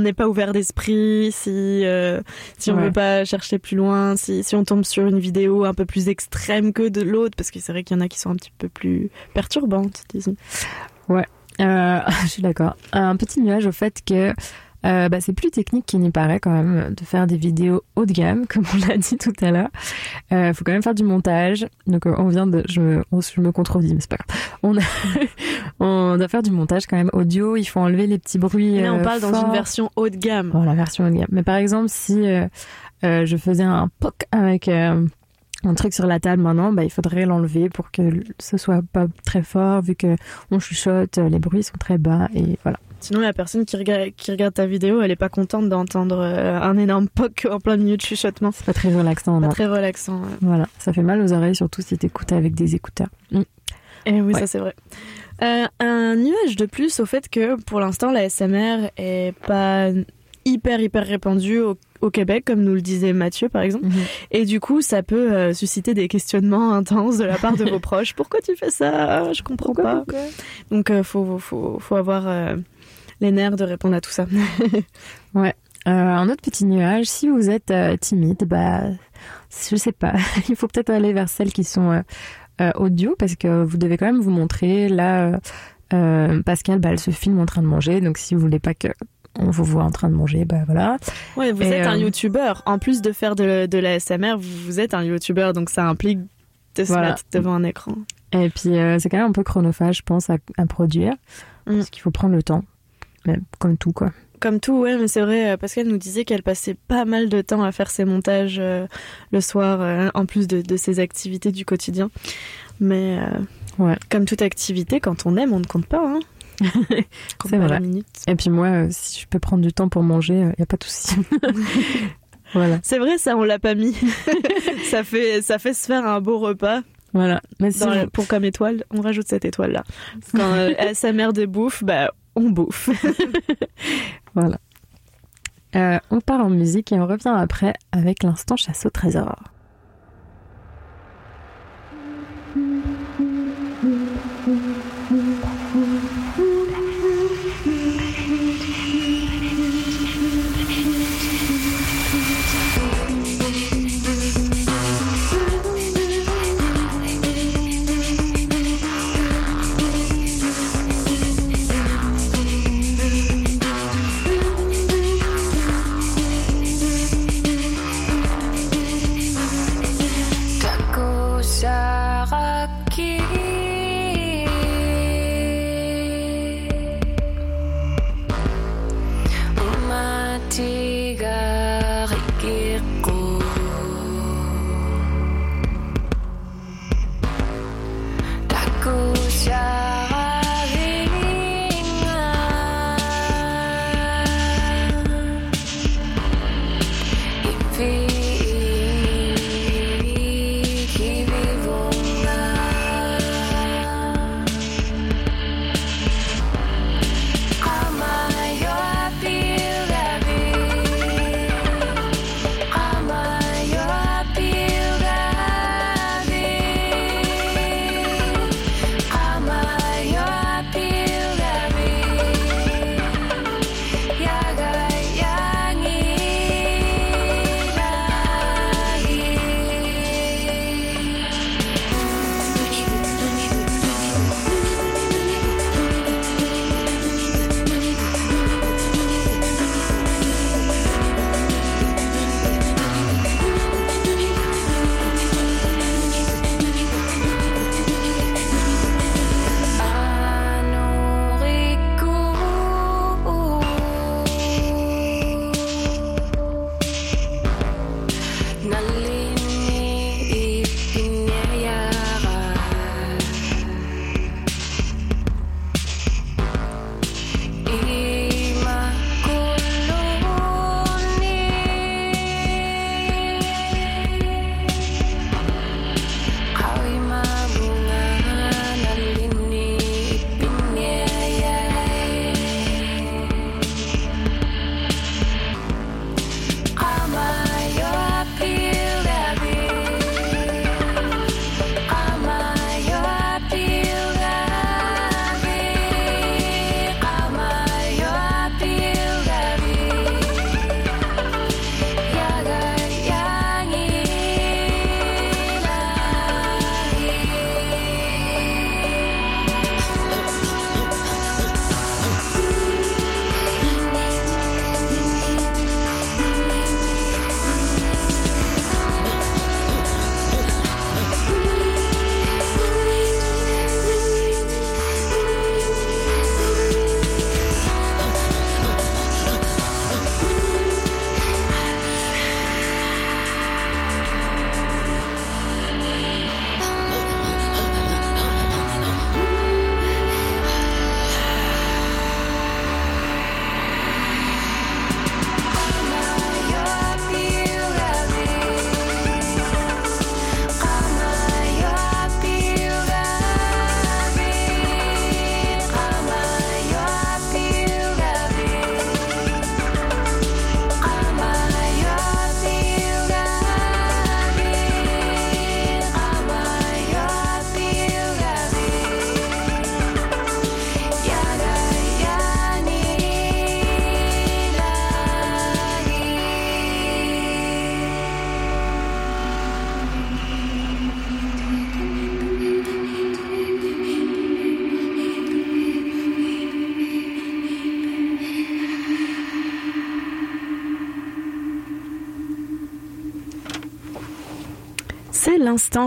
n'est pas ouvert d'esprit, si euh, si on Ouais. veut pas chercher plus loin, si si on tombe sur une vidéo un peu plus extrême que de l'autre, parce que c'est vrai qu'il y en a qui sont un petit peu plus perturbantes, disons. Ouais, euh, je suis d'accord. Un petit nuage au fait que euh, bah, c'est plus technique qu'il n'y paraît quand même de faire des vidéos haut de gamme, comme on l'a dit tout à l'heure. Il faut quand même faire du montage. Donc euh, on vient de, je me, on- je me contredis, mais c'est pas grave. On, a- on doit faire du montage quand même audio. Il faut enlever les petits bruits. Et là, on euh, parle dans une version haut de gamme. Bon, la version haut de gamme. Mais par exemple, si euh, euh, je faisais un POC avec euh, un truc sur la table maintenant, bah, il faudrait l'enlever pour que ce soit pas très fort, vu que on chuchote, euh, les bruits sont très bas et voilà. Sinon, la personne qui regarde, qui regarde ta vidéo, elle est pas contente d'entendre euh, un énorme poc en plein milieu de chuchotement. C'est pas très relaxant. Pas non. très relaxant. ouais. Voilà, ça fait mal aux oreilles, surtout si t'écoutes avec des écouteurs. Mm. Et oui, Ouais. ça c'est vrai. Euh, un nuage de plus au fait que pour l'instant la SMR est pas hyper hyper répandue au, au Québec comme nous le disait Mathieu par exemple Mhm. et du coup ça peut euh, susciter des questionnements intenses de la part de vos proches pourquoi tu fais ça? Je comprends pas donc euh, faut, faut faut avoir les nerfs de répondre à tout ça Ouais. Euh, un autre petit nuage, si vous êtes euh, timide, bah, je sais pas, il faut peut-être aller vers celles qui sont euh, euh, audio parce que vous devez quand même vous montrer. Là, Pascal, bah, elle se filme en train de manger, donc si vous voulez pas que on vous voit en train de manger, bah voilà. ouais vous Et, êtes un youtubeur en plus de faire de, de la SMR vous, vous êtes un youtubeur donc ça implique de se Voilà. mettre devant un écran Et puis euh, c'est quand même un peu chronophage, je pense, à, à produire, Mm. parce qu'il faut prendre le temps, comme tout quoi. Comme tout, ouais, mais c'est vrai, euh, parce qu'elle nous disait qu'elle passait pas mal de temps à faire ses montages euh, le soir, euh, en plus de, de ses activités du quotidien. Mais euh, Ouais. comme toute activité, quand on aime, on ne compte pas. Hein. C'est vrai. Et puis moi, si je peux prendre du temps pour manger, il y a pas de souci. voilà. C'est vrai, ça, on l'a pas mis. ça, fait, ça fait se faire un beau repas. Voilà. Mais si Dans pour comme étoile, on rajoute cette étoile-là. Quand euh, sa mère de bouffe, bah, on bouffe. Voilà. Euh, on part en musique et on revient après avec l'instant chasse au trésor.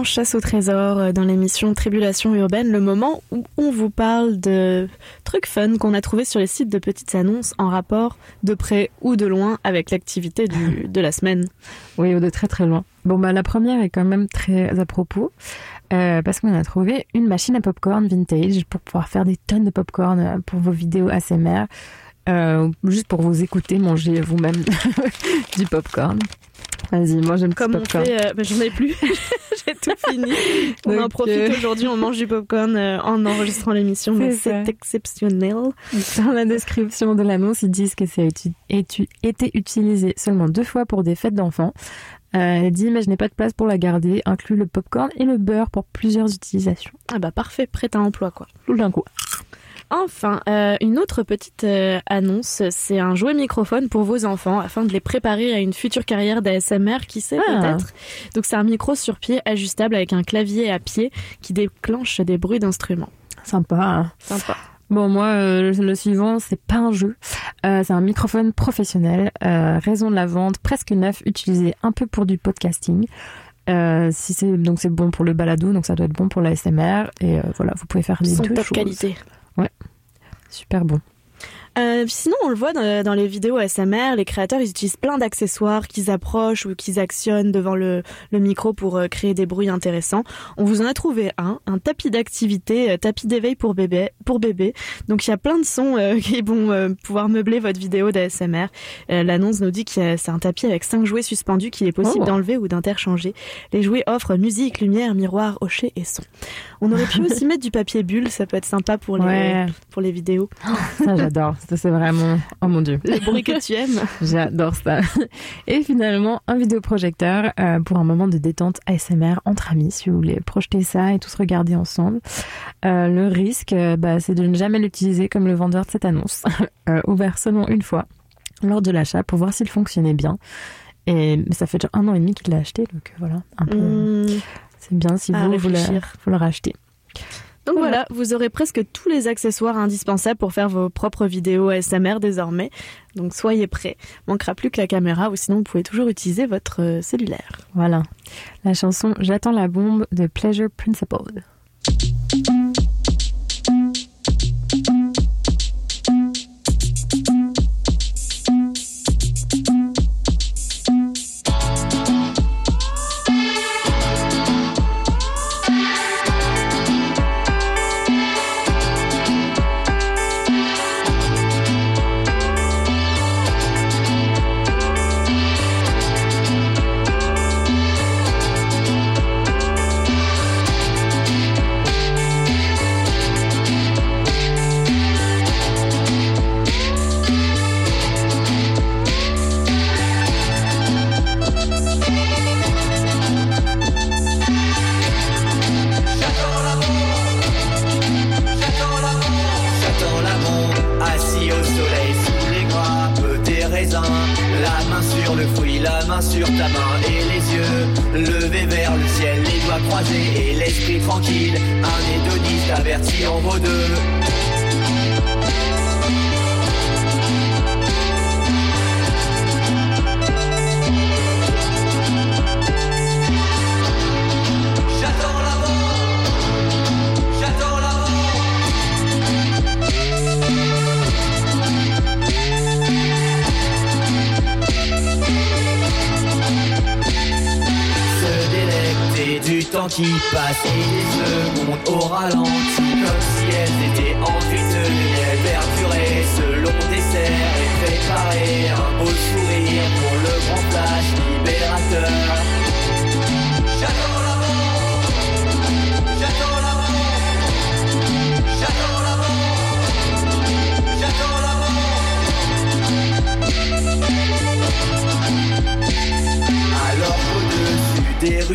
Chasse au trésor euh, dans l'émission Tribulation urbaine, le moment où on vous parle de trucs fun qu'on a trouvé sur les sites de petites annonces en rapport de près ou de loin avec l'activité de la semaine. Oui, ou de très très loin. Bon, bah, la première est quand même très à propos, euh, parce qu'on a trouvé une machine à popcorn vintage pour pouvoir faire des tonnes de popcorn euh, pour vos vidéos ASMR, euh, juste pour vous écouter manger vous-même du popcorn. Vas-y, mange un petit Comme popcorn. euh, bah, j'en ai plus, j'ai tout fini. On en profite euh, aujourd'hui, on mange du popcorn en enregistrant l'émission, mais C'est exceptionnel. Dans la description de l'annonce, ils disent que ça a été utilisé seulement deux fois pour des fêtes d'enfants. Elle dit, mais je n'ai pas de place pour la garder, inclut le popcorn et le beurre pour plusieurs utilisations. Ah bah parfait, prêt à emploi quoi. Tout d'un coup. Enfin, euh, une autre petite euh, annonce, c'est un jouet microphone pour vos enfants afin de les préparer à une future carrière d'ASMR, qui sait Ah. peut-être. Donc c'est un micro sur pied ajustable avec un clavier à pied qui déclenche des bruits d'instruments. Sympa. hein. Sympa. Bon, moi, euh, le, suivant, c'est pas un jeu. Euh, c'est un microphone professionnel, euh, raison de la vente, presque neuf, utilisé un peu pour du podcasting. Si c'est donc c'est bon pour le balado, donc ça doit être bon pour l'ASMR et voilà, vous pouvez faire les Son deux top choses. qualité. Ouais, super bon. Euh, sinon, on le voit dans, dans les vidéos ASMR, les créateurs ils utilisent plein d'accessoires qu'ils approchent ou qu'ils actionnent devant le, le micro pour euh, créer des bruits intéressants. On vous en a trouvé un, un tapis d'activité, euh, tapis d'éveil pour bébé, pour bébé. Donc il y a plein de sons euh, qui vont euh, pouvoir meubler votre vidéo d'ASMR. Euh, L'annonce nous dit que c'est un tapis avec cinq jouets suspendus qu'il est possible Oh. d'enlever ou d'interchanger. Les jouets offrent musique, lumière, miroir, hocher et son. On aurait pu aussi mettre du papier bulle, ça peut être sympa pour les, Ouais. pour les vidéos. Ça, j'adore. Ça, c'est vraiment. Oh mon dieu. Les bruits que tu aimes. J'adore ça. Et finalement, un vidéoprojecteur euh, pour un moment de détente ASMR entre amis, si vous voulez projeter ça et tous regarder ensemble. Euh, le risque, euh, bah, c'est de ne jamais l'utiliser comme le vendeur de cette annonce, ouvert seulement une fois lors de l'achat pour voir s'il fonctionnait bien. Et mais ça fait déjà un an et demi qu'il l'a acheté, donc voilà, un peu. Hmm. C'est bien si vous, vous le, vous le rachetez. Donc Voilà. voilà. vous aurez presque tous les accessoires indispensables pour faire vos propres vidéos ASMR désormais. Donc soyez prêts. Manquera plus que la caméra ou sinon vous pouvez toujours utiliser votre euh, cellulaire. Voilà. La chanson J'attends la bombe de Pleasure Principle.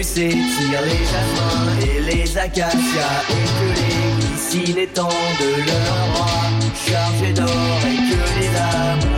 S'étirent les jasmins et les acacias Et que les glycines étendent leur bras chargés d'or Et que les amoureux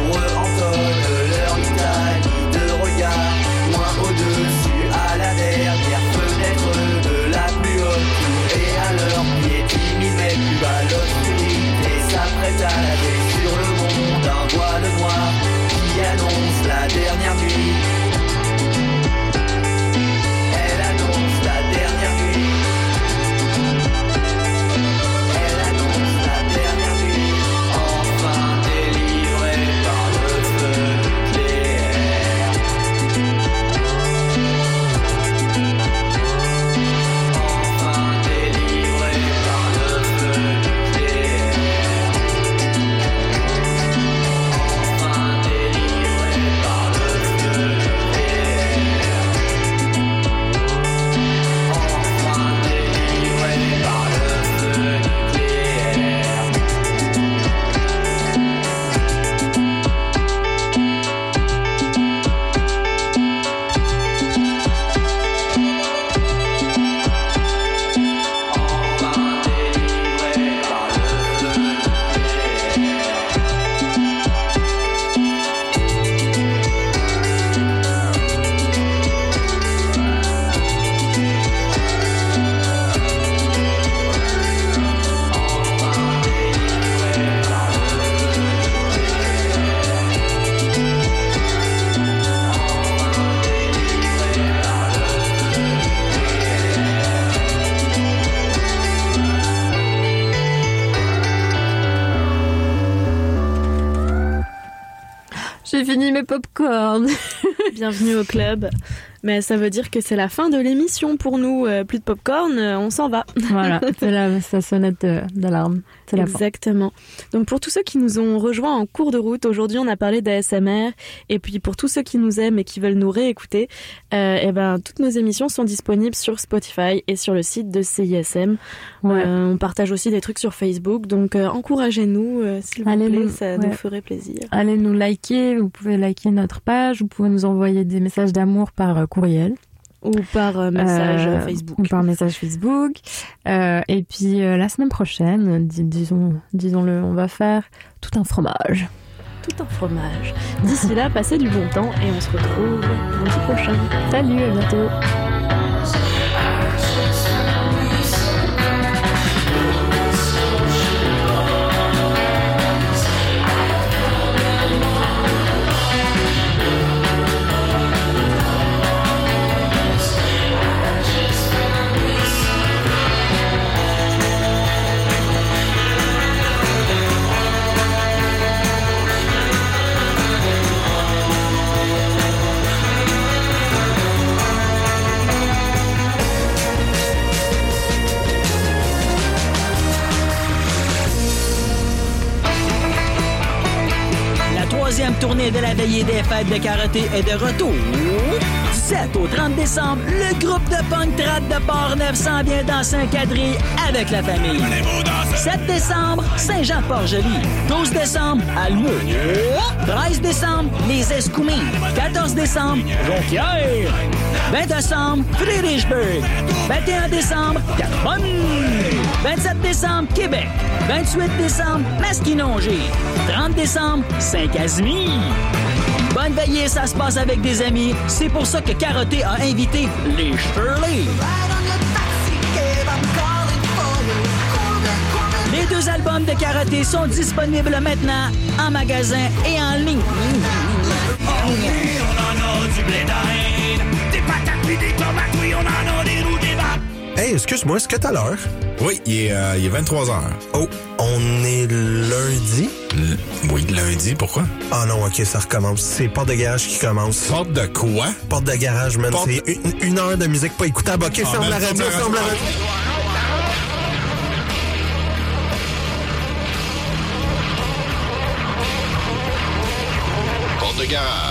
Popcorn. Bienvenue au club. Mais ça veut dire que c'est la fin de l'émission pour nous. Euh, plus de popcorn, euh, on s'en va. Voilà, c'est la, sa sonnette d'alarme. C'est la fin. Exactement. Donc pour tous ceux qui nous ont rejoints en cours de route, aujourd'hui on a parlé d'ASMR. Et puis pour tous ceux qui nous aiment et qui veulent nous réécouter, euh, eh ben, toutes nos émissions sont disponibles sur Spotify et sur le site de CISM. Ouais. Euh, on partage aussi des trucs sur Facebook. Donc euh, encouragez-nous, s'il vous Allez plaît, nous- ça ouais. nous ferait plaisir. Allez nous liker, vous pouvez liker notre page, vous pouvez nous envoyer des messages d'amour par courriel. Ou par euh, message Euh, Facebook. Ou par message Facebook. Euh, et puis euh, la semaine prochaine, dis- disons, disons-le, on va faire tout un fromage. Tout un fromage. D'ici là, passez du bon temps et on se retrouve lundi prochain. Salut, à bientôt. Tournée de la veillée des fêtes de karaté est de retour. Du 7 au 30 décembre, le groupe de punk trad de Port-Neuf s'en vient dans Saint-Cadry avec la famille. 7 décembre, Saint-Jean-Port-Joli. 12 décembre, Almeux. 13 décembre, Les Escoumins. 14 décembre, Jonquière. 20 décembre, Friedrichsburg. 21 décembre, Carbonne. 27 décembre, Québec. 28 décembre, Masquinongé. 30 décembre, Saint-Casimir. Bonne veillée, ça se passe avec des amis. C'est pour ça que Caroté a invité les Shirley. Les deux albums de Karaté sont disponibles maintenant en magasin et en ligne. Hey, excuse-moi, est-ce que t'as l'heure? Oui, il est, euh, il est 23 h Oh, on est lundi? oui, lundi, pourquoi? Ah non, ok, ça recommence. C'est porte de garage qui commence. Porte de quoi? Porte de garage, man. C'est une, une heure de musique pas écoutable. Ok, Ah, ferme ben, la radio, ferme la radio.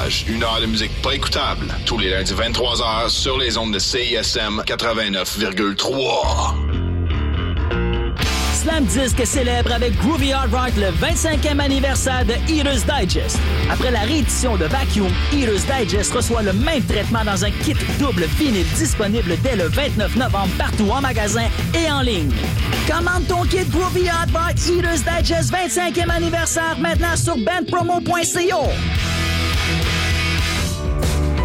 Une heure de musique pas écoutable. Tous les lundis 23h sur les ondes de CISM 89,3. Slam Disc célèbre avec Groovy Hard Rock le 25e anniversaire de Eater's Digest. Après la réédition de Vacuum, Eater's Digest reçoit le même traitement dans un kit double vinyle disponible dès le 29 novembre partout en magasin et en ligne. Commande ton kit Groovy Hard Rock Eater's Digest 25e anniversaire maintenant sur bandpromo.co.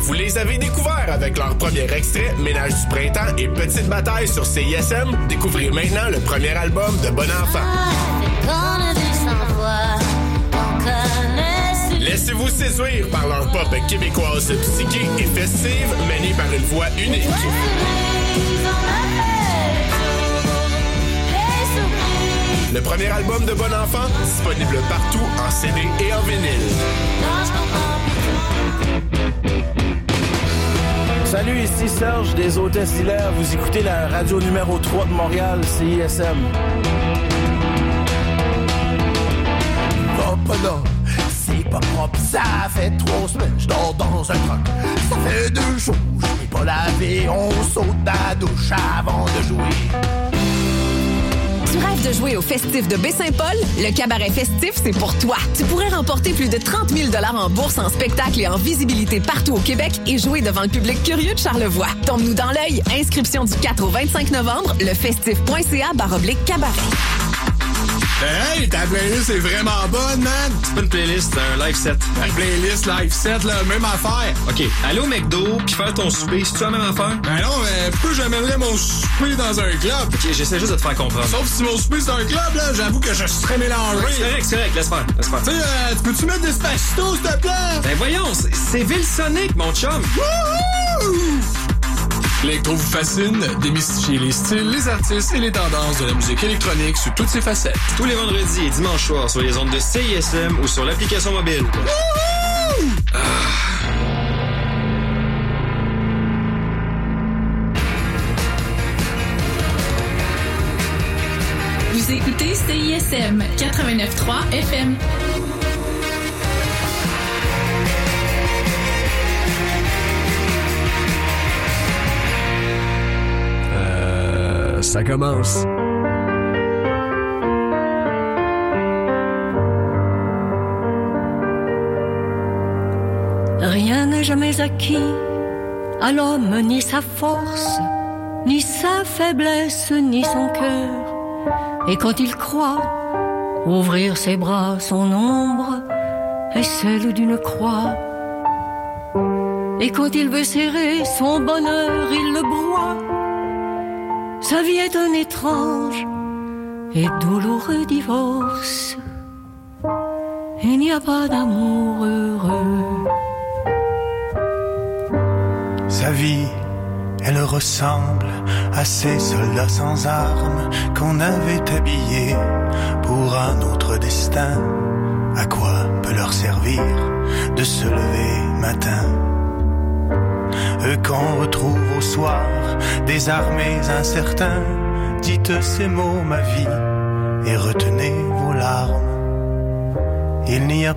Vous les avez découverts avec leur premier extrait, Ménage du printemps et Petite bataille sur CISM. Découvrez maintenant le premier album de Bon Enfant. Laissez-vous séduire par leur pop québécoise psyché et festive menée par une voix unique. Le premier album de Bon Enfant, disponible partout en CD et en vinyle. Salut, ici Serge des Hôtesses d'Hilaire. Vous écoutez la radio numéro 3 de Montréal, CISM. Pas là, c'est pas propre, ça fait trois semaines, je dors dans un troc. Ça fait deux jours, je m'ai pas lavé, on saute dans la douche avant de jouer. Tu rêves de jouer au festif de Baie-Saint-Paul? Le cabaret festif, c'est pour toi. Tu pourrais remporter plus de 30 000 en bourse, en spectacle et en visibilité partout au Québec et jouer devant le public curieux de Charlevoix. Tombe-nous dans l'œil. Inscription du 4 au 25 novembre, lefestif.ca baroblique cabaret. Hey, ta playlist est vraiment bonne, man! C'est pas une playlist, c'est un live set. Playlist live set, là, même affaire. OK, aller au McDo puis faire ton souper, c'est-tu la même affaire? Ben non, mais pourquoi j'amènerais mon souper dans un club? OK, j'essaie juste de te faire comprendre. Sauf si mon souper c'est un club, là, j'avoue que je serais mélangé. C'est correct, c'est correct, laisse faire, laisse faire. Tu sais, euh, tu peux-tu mettre des spacitos, s'il te plaît? Ben voyons, c'est- c'est Vilsonic, mon chum. L'électro vous fascine, démystifiez les styles, les artistes et les tendances de la musique électronique sous toutes ses facettes. Tous les vendredis et dimanches soirs sur les ondes de CISM ou sur l'application mobile. Vous écoutez CISM 89.3 FM. Ça commence. Rien n'est jamais acquis à l'homme, ni sa force, ni sa faiblesse, ni son cœur. Et quand il croit ouvrir ses bras, son ombre est celle d'une croix. Et quand il veut serrer son bonheur, il le broie. Sa vie est un étrange et douloureux divorce. Il n'y a pas d'amour heureux. Sa vie, elle ressemble à ces soldats sans armes qu'on avait habillés pour un autre destin. À quoi peut leur servir de se lever matin? Eux qu'on retrouve au soir, désarmés, incertains, dites ces mots, ma vie, et retenez vos larmes. Il n'y a